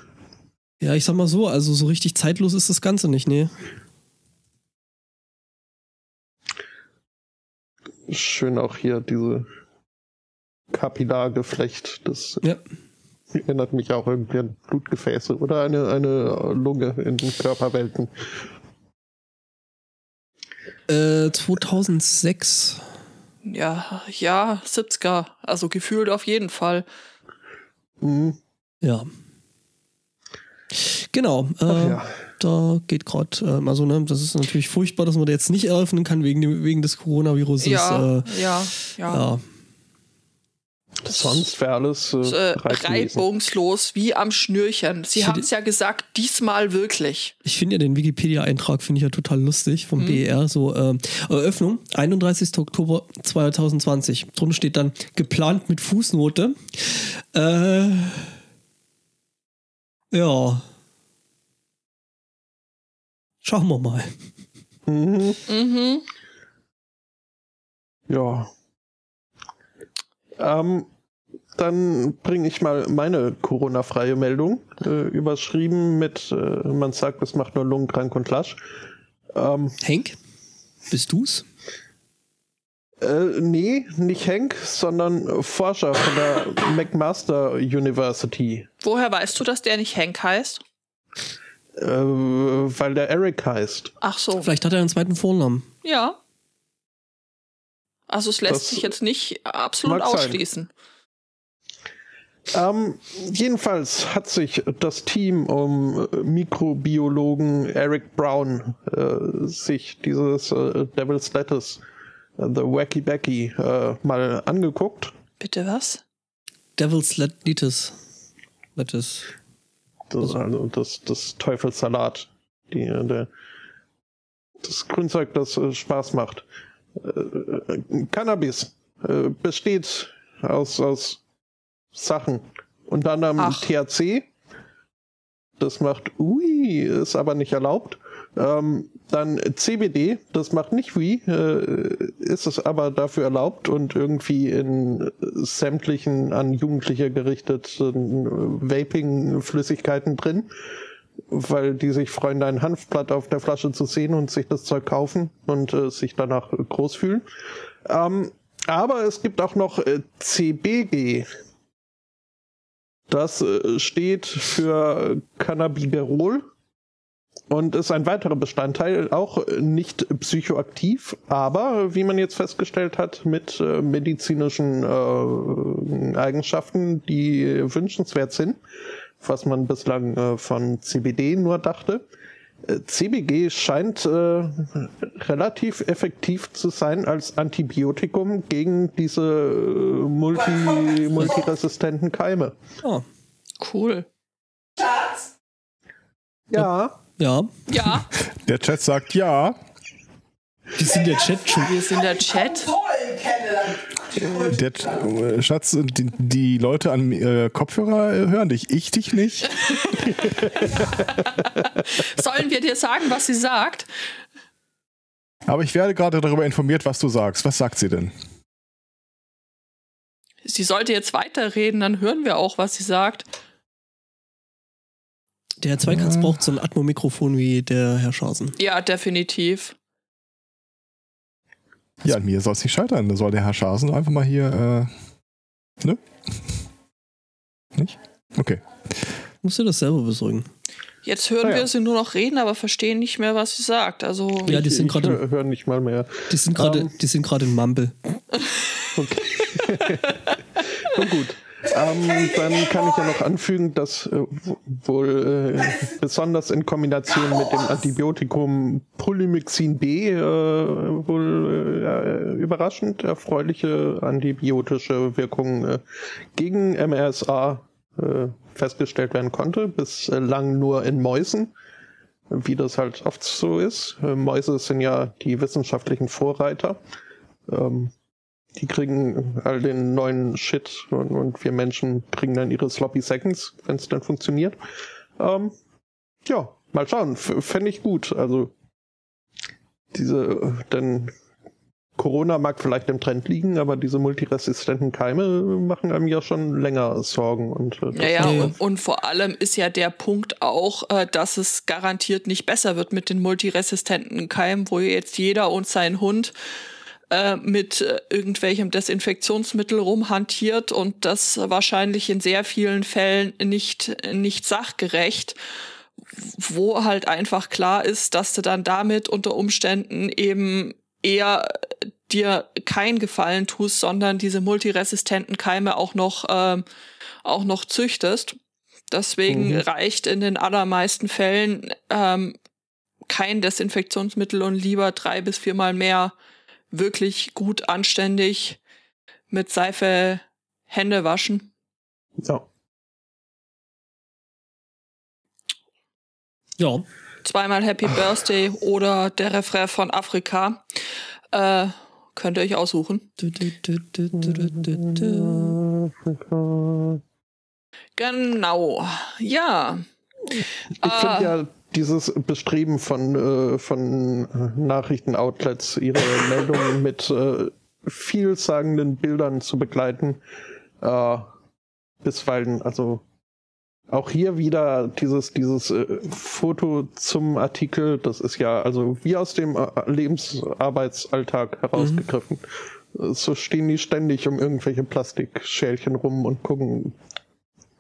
Ja, ich sag mal so, also so richtig zeitlos ist das Ganze nicht, nee. Schön auch hier diese Kapillargeflecht. Das Ja. erinnert mich auch irgendwie an Blutgefäße oder eine, eine Lunge in den Körperwelten. Äh, 2006. Ja, ja, 70er. Also gefühlt auf jeden Fall. Mhm. Ja. Genau. Äh, ja. Da geht gerade, ähm, also ne, das ist natürlich furchtbar, dass man da jetzt nicht eröffnen kann wegen, dem, wegen des Coronavirus. Ja, Äh, ja, ja. ja. Sonst wäre alles äh, äh, reibungslos wie am Schnürchen. Sie haben es ja gesagt, diesmal wirklich. Ich finde ja den Wikipedia-Eintrag, finde ich ja total lustig vom Mhm. BER. So, ähm, Eröffnung, 31. Oktober 2020. Drunter steht dann geplant mit Fußnote. Äh, ja. Schauen wir mal. Mhm. Mhm. Ja. Ähm, dann bringe ich mal meine Corona-freie Meldung, äh, überschrieben mit, äh, man sagt, es macht nur lungenkrank und lasch. Ähm, Henk, bist du's? äh, nee, nicht Hank, sondern Forscher von der McMaster University, Woher weißt du, dass der nicht Hank heißt? Äh, weil der Eric heißt. Ach so. Vielleicht hat er einen zweiten Vornamen. Ja. Also es lässt Das sich jetzt nicht absolut mag sein. ausschließen. Ähm, jedenfalls hat sich das Team um äh, Mikrobiologen Eric Brown äh, sich dieses äh, Devil's Lettuce, äh, The Wacky Becky, äh, mal angeguckt. Bitte was? Devil's Lettuce. Lettuce. Das, also das, das Teufelssalat. Die, der, das Grünzeug, das äh, Spaß macht. Äh, äh, Cannabis äh, besteht aus, aus Sachen. Unter anderem Ach. THC. Das macht Ui, ist aber nicht erlaubt. Ähm, dann CBD, das macht nicht Ui, äh, ist es aber dafür erlaubt und irgendwie in sämtlichen an Jugendliche gerichteten äh, Vaping-Flüssigkeiten drin, weil die sich freuen, ein Hanfblatt auf der Flasche zu sehen und sich das Zeug kaufen und äh, sich danach äh, groß fühlen. Ähm, aber es gibt auch noch äh, CBG. Das äh, steht für Cannabigerol und ist ein weiterer Bestandteil, auch nicht psychoaktiv, aber wie man jetzt festgestellt hat, mit äh, medizinischen äh, Eigenschaften, die wünschenswert sind, was man bislang äh, von CBD nur dachte. Äh, CBG scheint äh, relativ effektiv zu sein als Antibiotikum gegen diese äh, multi, multiresistenten Keime. Ah, Cool. Ja, ja. Ja, Der Chat sagt ja. Die sind der Chat schon. wir sind der Chat. Der äh, Schatz, die, die Leute an äh, Kopfhörer hören dich, ich dich nicht. Sollen wir dir sagen, was sie sagt? Aber ich werde gerade darüber informiert, was du sagst. Was sagt sie denn? Sie sollte jetzt weiterreden, dann hören wir auch, was sie sagt. Der Herr Zweikatz Ja. braucht so ein Atmo-Mikrofon wie der Herr Schasen. Ja, definitiv. Ja, an mir soll es nicht scheitern. Da soll der Herr Schasen einfach mal hier. Äh, ne? Nicht? Okay. Musst du das selber besorgen? Jetzt hören Ah ja. wir sie nur noch reden, aber verstehen nicht mehr, was sie sagt. Also Ja, die sind gerade höre hör nicht mal mehr. die sind gerade Ähm. die sind gerade in Mumble. Okay. Nun gut. Ähm, dann kann ich ja noch anfügen, dass äh, wohl äh, besonders in Kombination mit dem Antibiotikum Polymyxin B äh, wohl äh, überraschend erfreuliche antibiotische Wirkung äh, gegen MRSA äh, festgestellt werden konnte, bislang nur in Mäusen, wie das halt oft so ist. Mäuse sind ja die wissenschaftlichen Vorreiter. Ähm, die kriegen all den neuen Shit und, und wir Menschen kriegen dann ihre Sloppy Seconds, wenn es dann funktioniert. Ähm, ja, mal schauen. Fände ich gut. Also diese, denn Corona mag vielleicht im Trend liegen, aber diese multiresistenten Keime machen einem ja schon länger Sorgen. Und, äh, Naja, Ja. und, und vor allem ist ja der Punkt auch, äh, dass es garantiert nicht besser wird mit den multiresistenten Keimen, wo jetzt jeder und sein Hund äh, mit äh, irgendwelchem Desinfektionsmittel rumhantiert und das wahrscheinlich in sehr vielen Fällen nicht, nicht sachgerecht, wo halt einfach klar ist, dass du dann damit unter Umständen eben eher dir keinen Gefallen tust, sondern diese multiresistenten Keime auch noch, ähm, auch noch züchtest. Deswegen Mhm. reicht in den allermeisten Fällen ähm, kein Desinfektionsmittel und lieber drei bis viermal mehr wirklich gut anständig mit Seife Hände waschen. Ja. Ja. Zweimal Happy Birthday oder der Refrain von Afrika. Äh, könnt ihr euch aussuchen. Genau. Ja. Ich finde ja dieses Bestreben von, äh, von Nachrichtenoutlets, ihre Meldungen mit äh, vielsagenden Bildern zu begleiten, äh, bisweilen, also auch hier wieder dieses, dieses äh, Foto zum Artikel, das ist ja also wie aus dem äh, Lebensarbeitsalltag herausgegriffen. So stehen die ständig um irgendwelche Plastikschälchen rum und gucken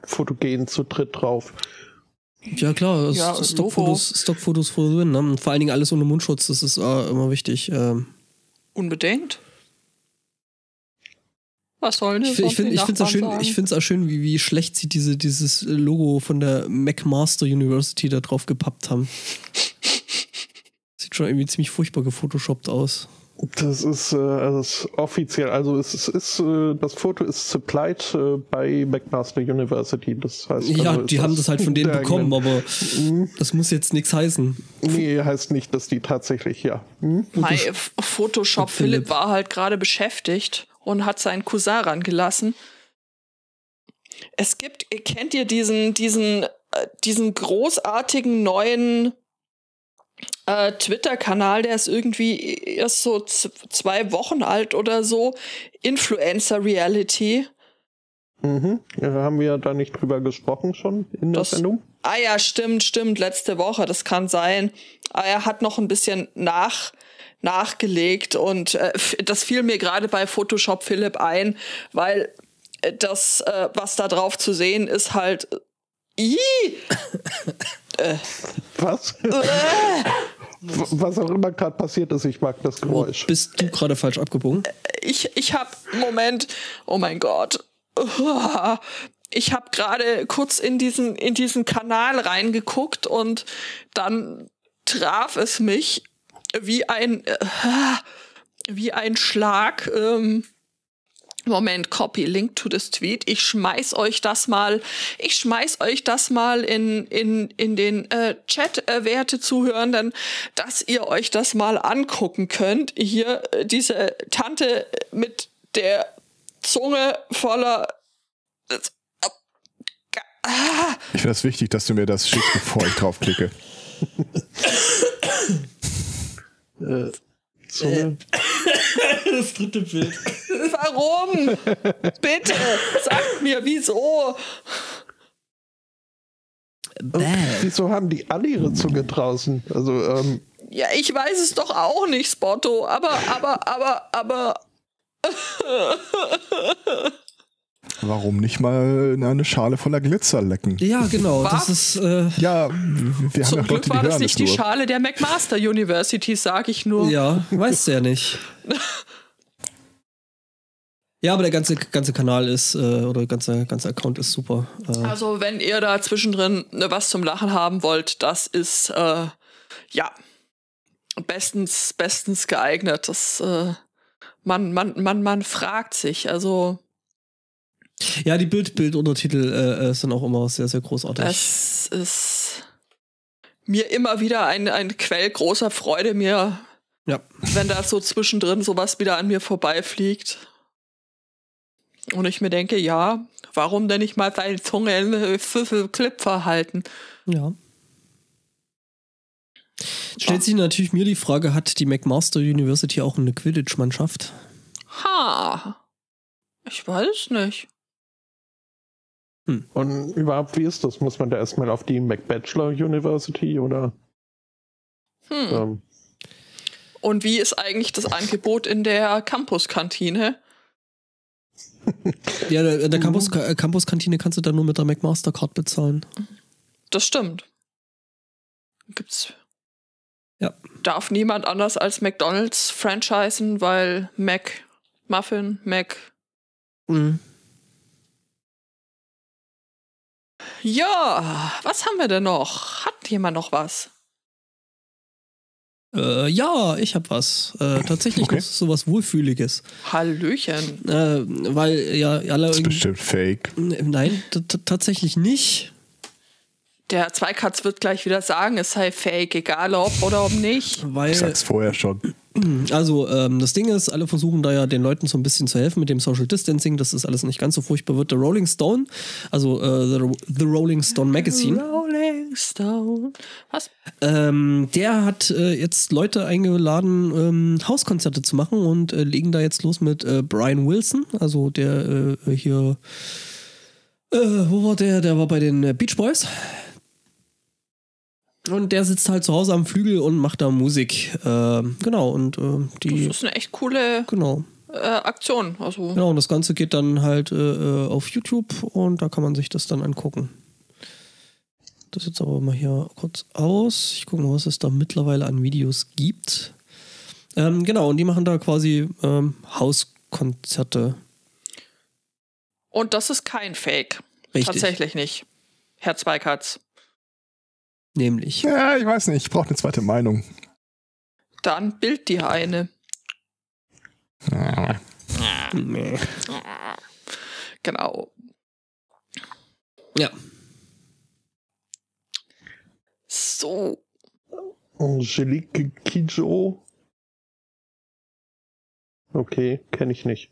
fotogen zu dritt drauf. Ja, klar. Ja, Stockfotos, Stockfotos vor drin. Ne? Und vor allen Dingen alles ohne Mundschutz. Das ist äh, immer wichtig. Ähm, Unbedingt. Was ich die finde ich ich find's auch Nachbarn schön, sagen? ich find's auch schön wie, wie schlecht sie diese, dieses Logo von der McMaster University da drauf gepappt haben. Sieht schon irgendwie ziemlich furchtbar gefotoshoppt aus. Das ist, äh, also es ist offiziell, also es ist, ist äh, das Foto ist supplied äh, bei McMaster University. Das heißt, Ja, also die haben das halt von denen bekommen, eigenen- aber Mhm. das muss jetzt nichts heißen. Nee, heißt nicht, dass die tatsächlich, ja. Hm? Mai, F- Photoshop Philipp. Philipp war halt gerade beschäftigt und hat seinen Cousin rangelassen. Es gibt, kennt ihr diesen, diesen, äh, diesen großartigen neuen äh, Twitter-Kanal, der ist irgendwie erst so zwei Wochen alt oder so. Influencer Reality. Mhm. Ja, haben wir da nicht drüber gesprochen schon in der Das- Sendung? Ah ja, stimmt, stimmt, letzte Woche, das kann sein. Aber er hat noch ein bisschen nach, nachgelegt und äh, das fiel mir gerade bei Photoshop Philipp ein, weil äh, das, äh, was da drauf zu sehen ist, halt. Äh, Ih, Was? äh, Was auch immer gerade passiert ist, ich mag das Geräusch. bist du gerade falsch abgebogen? ich, ich hab, Moment, oh mein Gott. Ich habe gerade kurz in diesen, in diesen Kanal reingeguckt und dann traf es mich wie ein, wie ein Schlag. Ähm, Moment, Copy, Link to this Tweet. Ich schmeiß euch das mal, ich schmeiß euch das mal in, in, in den äh, Chat, äh, werte Zuhörenden, dass ihr euch das mal angucken könnt. Hier äh, diese Tante mit der Zunge voller. Ah, Ich finde es wichtig, dass du mir das schickst, bevor ich draufklicke. Äh, Zunge. Das dritte Bild. warum? Bitte, sagt mir, wieso? Wieso haben die alle ihre Zunge draußen? Also, ähm, Ja, ich weiß es doch auch nicht, Spotto, aber, aber, aber, aber. Warum nicht mal in eine Schale voller Glitzer lecken? Ja, genau. Was? Das ist. Äh, Ja, wir haben Zum ja Glück Leute, die war das nicht die. Schale der McMaster University, sag ich nur. ja, weißt du ja nicht. Ja, aber der ganze, ganze Kanal ist, äh, oder der ganze, ganze Account ist super. Äh, Also, wenn ihr da zwischendrin ne, was zum Lachen haben wollt, das ist, äh, ja, bestens, bestens geeignet. Das, äh, man, man, man, man fragt sich, also, ja, die Bild, Bilduntertitel äh, äh, sind auch immer sehr, sehr großartig. es ist mir immer wieder ein, ein Quell großer Freude, mir, ja. wenn da so zwischendrin sowas wieder an mir vorbeifliegt. Und ich mir denke, ja, warum denn nicht mal seine Zunge in Clip verhalten? Ja. Stellt sich natürlich mir die Frage, hat die McMaster University auch eine Quidditch-Mannschaft? Ha. Ich weiß nicht. Und überhaupt, wie ist das? Muss man da erstmal auf die McBachelor University oder? Hm. Ähm, Und wie ist eigentlich das Angebot in der Campus-Kantine? Ja, in der Campus- äh, Campus-Kantine kannst du dann nur mit der McMaster-Card bezahlen. Das stimmt. Gibt's. Ja. Darf niemand anders als McDonalds franchisen, weil Mac, Muffin, Mac. Mhm. Ja, was haben wir denn noch? Hat jemand noch was? Äh, ja, ich habe was. Äh, tatsächlich Okay. noch sowas Wohlfühliges. Hallöchen. Äh, weil ja alle Das ist bestimmt fake. Nein, tatsächlich nicht. Der Zweikatz wird gleich wieder sagen, es sei fake, egal ob oder ob nicht. Weil, Ich sag's vorher schon. Also ähm, das Ding ist, alle versuchen da ja den Leuten so ein bisschen zu helfen mit dem Social Distancing, dass das alles nicht ganz so furchtbar wird. Der Rolling Stone, also äh, the, the Rolling Stone Magazine, Rolling Stone. Was? ähm, der hat äh, jetzt Leute eingeladen, ähm, Hauskonzerte zu machen und äh, legen da jetzt los mit äh, Brian Wilson, also der äh, hier, äh, wo war der? Der war bei den Beach Boys. Und der sitzt halt zu Hause am Flügel und macht da Musik. Ähm, genau, und äh, die. Das ist eine echt coole Genau. äh, Aktion. Also, Genau, und das Ganze geht dann halt äh, äh, auf YouTube und da kann man sich das dann angucken. Das jetzt aber mal hier kurz aus. Ich gucke mal, was es da mittlerweile an Videos gibt. Ähm, genau, und die machen da quasi ähm, Hauskonzerte. und das ist kein Fake. Richtig. Tatsächlich nicht. Herr Zweikatz. Nämlich. Ja, ich weiß nicht. Ich brauche eine zweite Meinung. Dann bild dir eine. Nee. Genau. Ja. So. Angelique Kidjo. Okay, kenne ich nicht.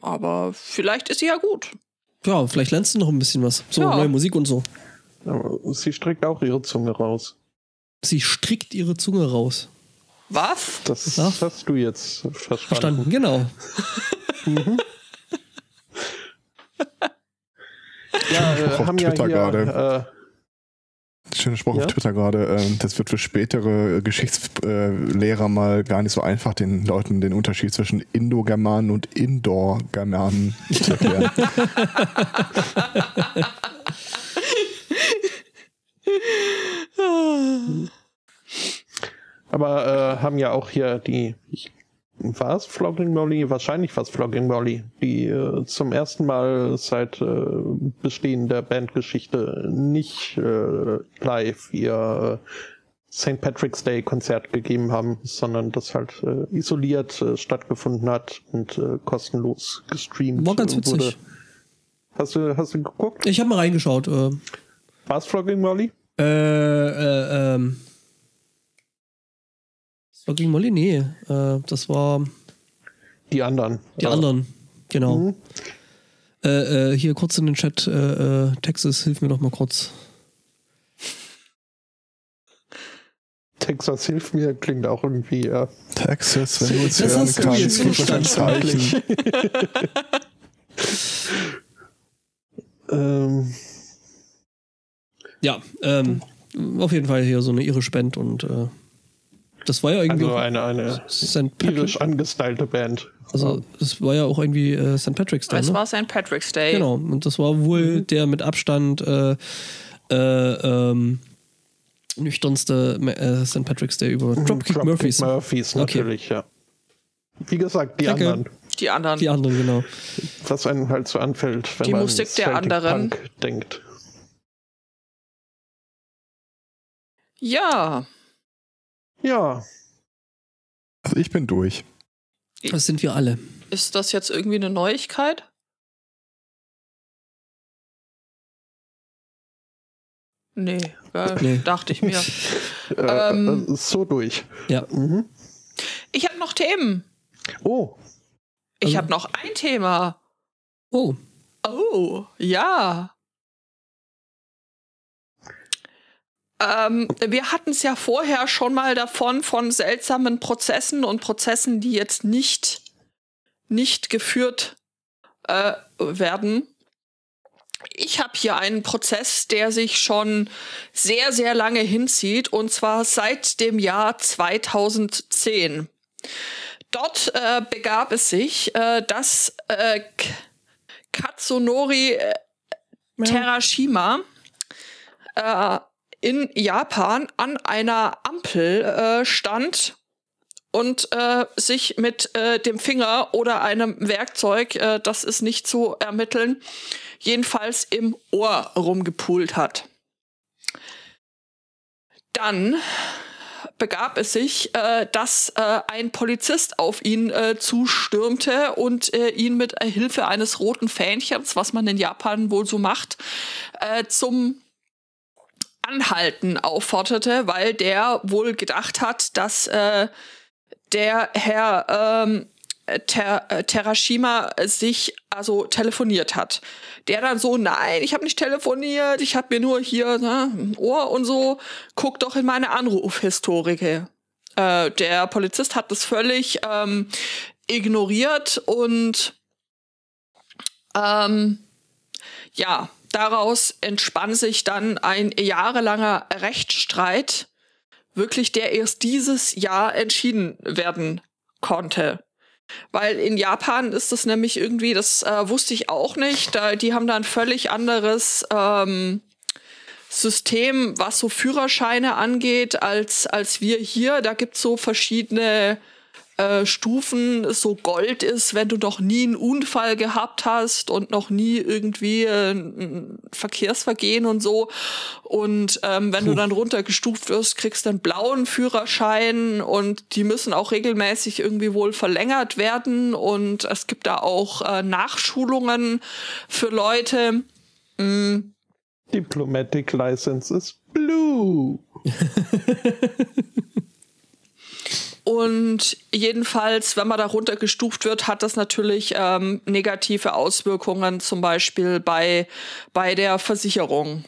Aber vielleicht ist sie ja gut. Ja, vielleicht lernst du noch ein bisschen was. So, Ja. neue Musik und so. Aber sie streckt auch ihre Zunge raus. Sie strickt ihre Zunge raus. Was? Das Ja. hast du jetzt verstanden. Verstanden, genau. Ja, Spruch äh, auf haben ja Twitter hier, gerade. äh, Schöner Spruch Ja? auf Twitter gerade. ähm, Das wird für spätere Geschichtslehrer mal gar nicht so einfach, den Leuten den Unterschied zwischen Indogermanen und Indoor-Germanen zu erklären. aber äh, haben ja auch hier die. Ich, war es Flogging Molly? Wahrscheinlich war es Flogging Molly, die äh, zum ersten Mal seit äh, Bestehen der Bandgeschichte nicht äh, live ihr äh, St. Patrick's Day Konzert gegeben haben, sondern das halt äh, isoliert äh, stattgefunden hat und äh, kostenlos gestreamt War ganz äh, wurde. witzig. Hast du, hast du geguckt? Ich habe mal reingeschaut. Äh, War es Flogging Molly? Äh, äh, ähm. Das war gegen Molly? Nee. Äh, das war Die anderen. die Aber- anderen. Genau. Mhm. Äh, äh, hier kurz in den Chat. Äh, äh, Texas, hilf mir doch mal kurz. Texas hilft mir, klingt auch irgendwie, ja. Texas, wenn du uns Das hören kannst, gib uns ein Zeichen. ähm, Ja, ähm, auf jeden Fall hier so eine irische Band und äh, das war ja irgendwie also eine, eine St. irisch angestylte Band. also das war ja auch irgendwie äh, St. Patrick's Day, Es ne? war St. Patrick's Day. Genau, und das war wohl der mit Abstand äh, äh, ähm, nüchternste äh, St. Patrick's Day über Dropkick, Murphys. Murphys, Okay. natürlich, ja. Wie gesagt, die Danke. anderen. Die anderen. Die anderen, genau. Was einem halt so anfällt, wenn Die man Musik der Celtic anderen. Punk denkt. Ja. Ja, Also ich bin durch. Das sind wir alle. Ist das jetzt irgendwie eine Neuigkeit? Nee, äh, Nee. dachte ich mir. äh, Ähm. äh, so durch. Ja. Mhm. Ich habe noch Themen. Oh, Ich Also- habe noch ein Thema. Oh, Oh, ja. Ähm, wir hatten es ja vorher schon mal davon, von seltsamen Prozessen und Prozessen, die jetzt nicht, nicht geführt äh, werden. Ich habe hier einen Prozess, der sich schon sehr, sehr lange hinzieht, und zwar seit dem Jahr 2010. Dort äh, begab es sich, äh, dass äh, Katsunori äh, Terashima äh, in Japan an einer Ampel äh, stand und äh, sich mit äh, dem Finger oder einem Werkzeug, äh, das ist nicht zu ermitteln, jedenfalls im Ohr rumgepult hat. Dann begab es sich, äh, dass äh, ein Polizist auf ihn äh, zustürmte und ihn mit Hilfe eines roten Fähnchens, was man in Japan wohl so macht, zum Anhalten aufforderte, weil der wohl gedacht hat, dass äh, der Herr ähm, Ter äh, Terashima sich also telefoniert hat. Der dann so, nein, ich habe nicht telefoniert, ich habe mir nur hier ne, ein Ohr und so, guck doch in meine Anrufhistorie. Äh, der Polizist hat das völlig ähm, ignoriert und ähm, ja, daraus entspann sich dann ein jahrelanger Rechtsstreit, wirklich der erst dieses Jahr entschieden werden konnte. Weil in Japan ist das nämlich irgendwie, das äh, wusste ich auch nicht, da, die haben da ein völlig anderes ähm, System, was so Führerscheine angeht, als, als wir hier. Da gibt's so verschiedene äh, Stufen so Gold ist, wenn du noch nie einen Unfall gehabt hast und noch nie irgendwie äh, ein Verkehrsvergehen und so. Und ähm, wenn Puh. du dann runtergestuft wirst, kriegst du einen blauen Führerschein und die müssen auch regelmäßig irgendwie wohl verlängert werden. Und es gibt da auch äh, Nachschulungen für Leute. Mhm. Diplomatic License is blue. Und jedenfalls, wenn man da runtergestuft wird, hat das natürlich ähm, negative Auswirkungen, zum Beispiel bei, bei der Versicherung.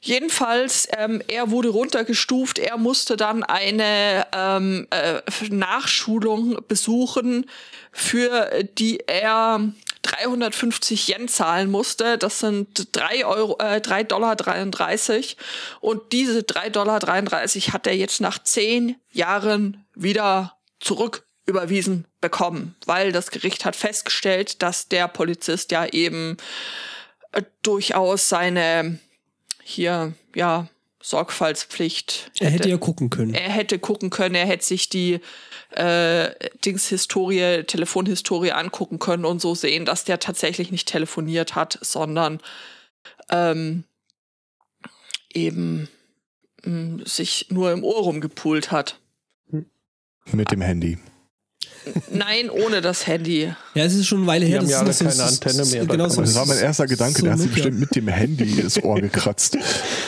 Jedenfalls, ähm, er wurde runtergestuft, er musste dann eine ähm, äh, Nachschulung besuchen, für die er 350 Yen zahlen musste. Das sind 3 Euro, äh, 3 Dollar 33. Und diese 3 Dollar 33 hat er jetzt nach zehn Jahren wieder zurück überwiesen bekommen, weil das Gericht hat festgestellt, dass der Polizist ja eben äh, durchaus seine hier, ja, Sorgfaltspflicht. Hätte, er hätte ja gucken können. Er hätte gucken können, er hätte sich die äh, Dings-Historie, Telefonhistorie angucken können und so sehen, dass der tatsächlich nicht telefoniert hat, sondern ähm, eben mh, mm, sich nur im Ohr rumgepult hat. Mit dem Handy. Nein, ohne das Handy. Ja, es ist schon eine Weile her. Die haben ja keine Antenne mehr. Genau so das war mein erster Gedanke, so der hat sich bestimmt mit dem Handy ins Ohr gekratzt.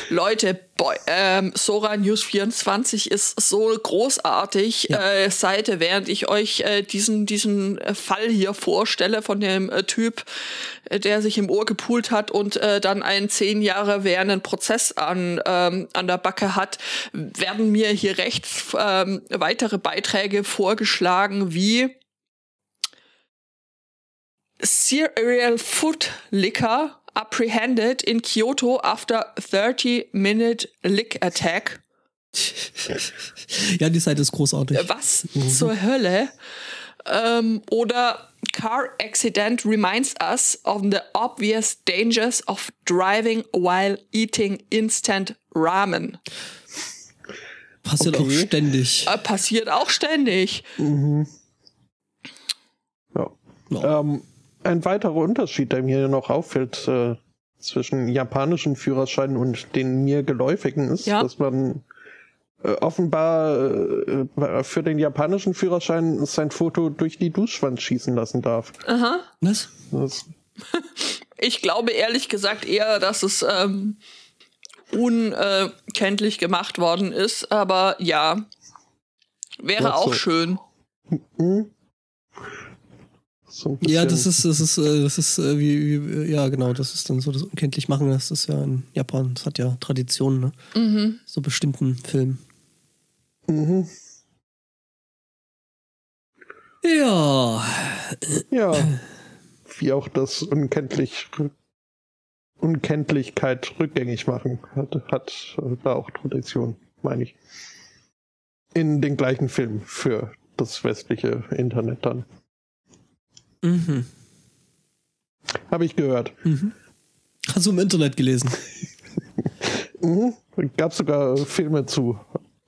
Leute, boy, ähm, Sora News 24 ist so großartig ja. äh, Seite, während ich euch äh, diesen, diesen Fall hier vorstelle von dem äh, Typ, äh, der sich im Ohr gepult hat und äh, dann einen zehn Jahre währenden Prozess an, ähm, an der Backe hat, werden mir hier recht ähm, weitere Beiträge vorgeschlagen, wie Serial Food Liquor apprehended in Kyoto after 30-minute lick attack. ja, die Seite ist großartig. Was mhm. zur Hölle? Ähm, oder Car accident reminds us of the obvious dangers of driving while eating instant ramen. Passiert okay. auch ständig. Äh, passiert auch ständig. Mhm. Ja. ja. Ähm, ein weiterer Unterschied, der mir noch auffällt äh, zwischen japanischen Führerscheinen und den mir geläufigen ist, ja. dass man offenbar äh, für den japanischen Führerschein sein Foto durch die Duschwand schießen lassen darf. Aha. Was? Das ich glaube ehrlich gesagt eher, dass es ähm, unkenntlich gemacht worden ist, aber ja, wäre auch so. schön. Mhm. So ja, das ist, das ist, äh, das ist äh, wie, wie, ja genau, das ist dann so das unkenntlich machen. Das ist ja in Japan, das hat ja Traditionen, ne? Mhm. So bestimmten Filmen. Mhm. Ja. Ja. Wie auch das unkenntlich Unkenntlichkeit rückgängig machen hat, hat da auch Tradition, meine ich. In den gleichen Film für das westliche Internet dann. Mhm. Habe ich gehört. Mhm. Hast du im Internet gelesen? mhm. Gab sogar Filme zu.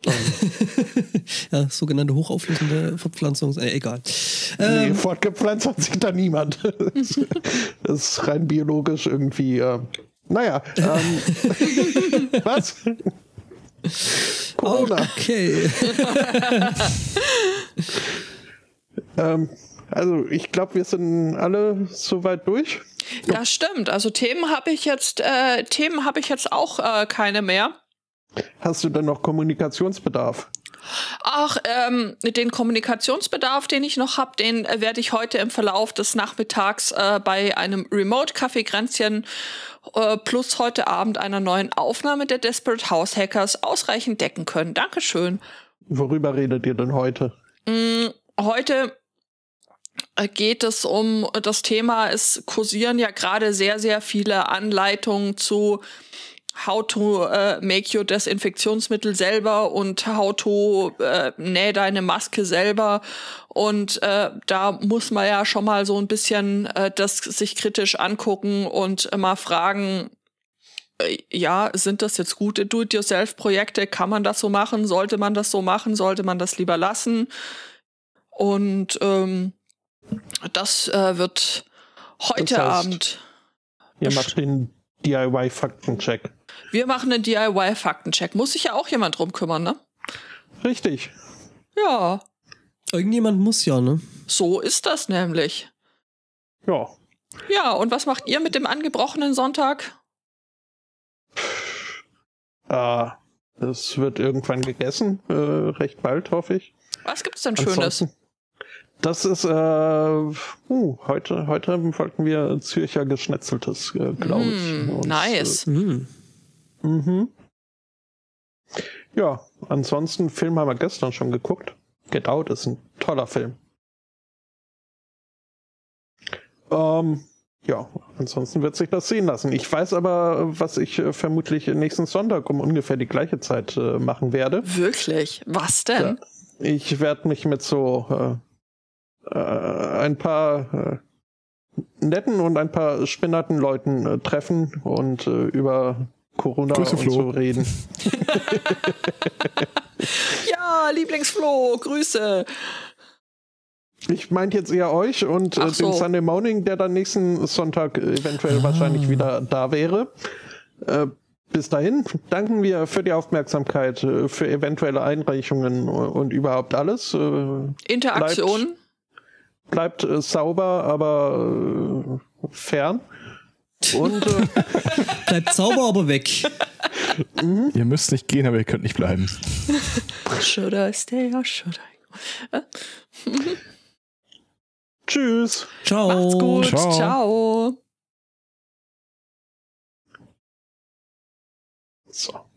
ja, sogenannte hochauflösende Fortpflanzung. Äh, egal. Nee, ähm, fortgepflanzt hat sich da niemand. das ist rein biologisch irgendwie. Äh, naja. Ähm, was? Corona. Okay. Ähm, also ich glaube, wir sind alle soweit durch. Das stimmt. Also Themen habe ich jetzt, äh, Themen habe ich jetzt auch äh, keine mehr. Hast du denn noch Kommunikationsbedarf? Ach, ähm, den Kommunikationsbedarf, den ich noch habe, den äh, werde ich heute im Verlauf des Nachmittags äh, bei einem Remote-Kaffeekränzchen äh, plus heute Abend einer neuen Aufnahme der Desperate House Hackers ausreichend decken können. Dankeschön. Worüber redet ihr denn heute? Mm, heute äh, geht es um das Thema, es kursieren ja gerade sehr, sehr viele Anleitungen zu how to äh, make your Desinfektionsmittel selber und how to äh, näh deine Maske selber. Und äh, da muss man ja schon mal so ein bisschen äh, das sich kritisch angucken und mal fragen, äh, ja, sind das jetzt gute Do-it-yourself-Projekte? Kann man das so machen? Sollte man das so machen? Sollte man das lieber lassen? Und ähm, das äh, wird heute Das heißt, Abend. Ihr macht den DIY-Faktencheck. Wir machen einen DIY-Faktencheck. Muss sich ja auch jemand drum kümmern, ne? Richtig. Ja, Irgendjemand muss ja, ne? so ist das nämlich. Ja. Ja, und was macht ihr mit dem angebrochenen Sonntag? Äh, es wird irgendwann gegessen, äh, recht bald, hoffe ich. Was gibt's denn Schönes? Ansonsten- Das ist, äh, uh, heute, heute wollten wir Zürcher Geschnetzeltes, äh, glaube ich. Mm, Und, nice. Äh, mhm. Ja, ansonsten Film haben wir gestern schon geguckt. Get Out ist ein toller Film. Ähm, ja, ansonsten wird sich das sehen lassen. Ich weiß aber, was ich äh, vermutlich nächsten Sonntag um ungefähr die gleiche Zeit äh, machen werde. Wirklich? Was denn? Ich werde mich mit so äh, äh, ein paar äh, netten und ein paar spinnerten Leuten äh, treffen und über Corona Grüße, und so reden. Ja, Lieblingsflo, Grüße. Ich meinte jetzt eher euch und äh, so. den Sunday Morning, der dann nächsten Sonntag eventuell Ah. wahrscheinlich wieder da wäre. Äh, bis dahin danken wir für die Aufmerksamkeit, äh, für eventuelle Einreichungen und überhaupt alles. Äh, Interaktion. bleibt äh, sauber, aber fern. Und äh, Bleibt sauber, aber weg. Ihr müsst nicht gehen, aber ihr könnt nicht bleiben. Should I stay or should I? tschüss. Ciao. Macht's gut. Ciao. Ciao. So.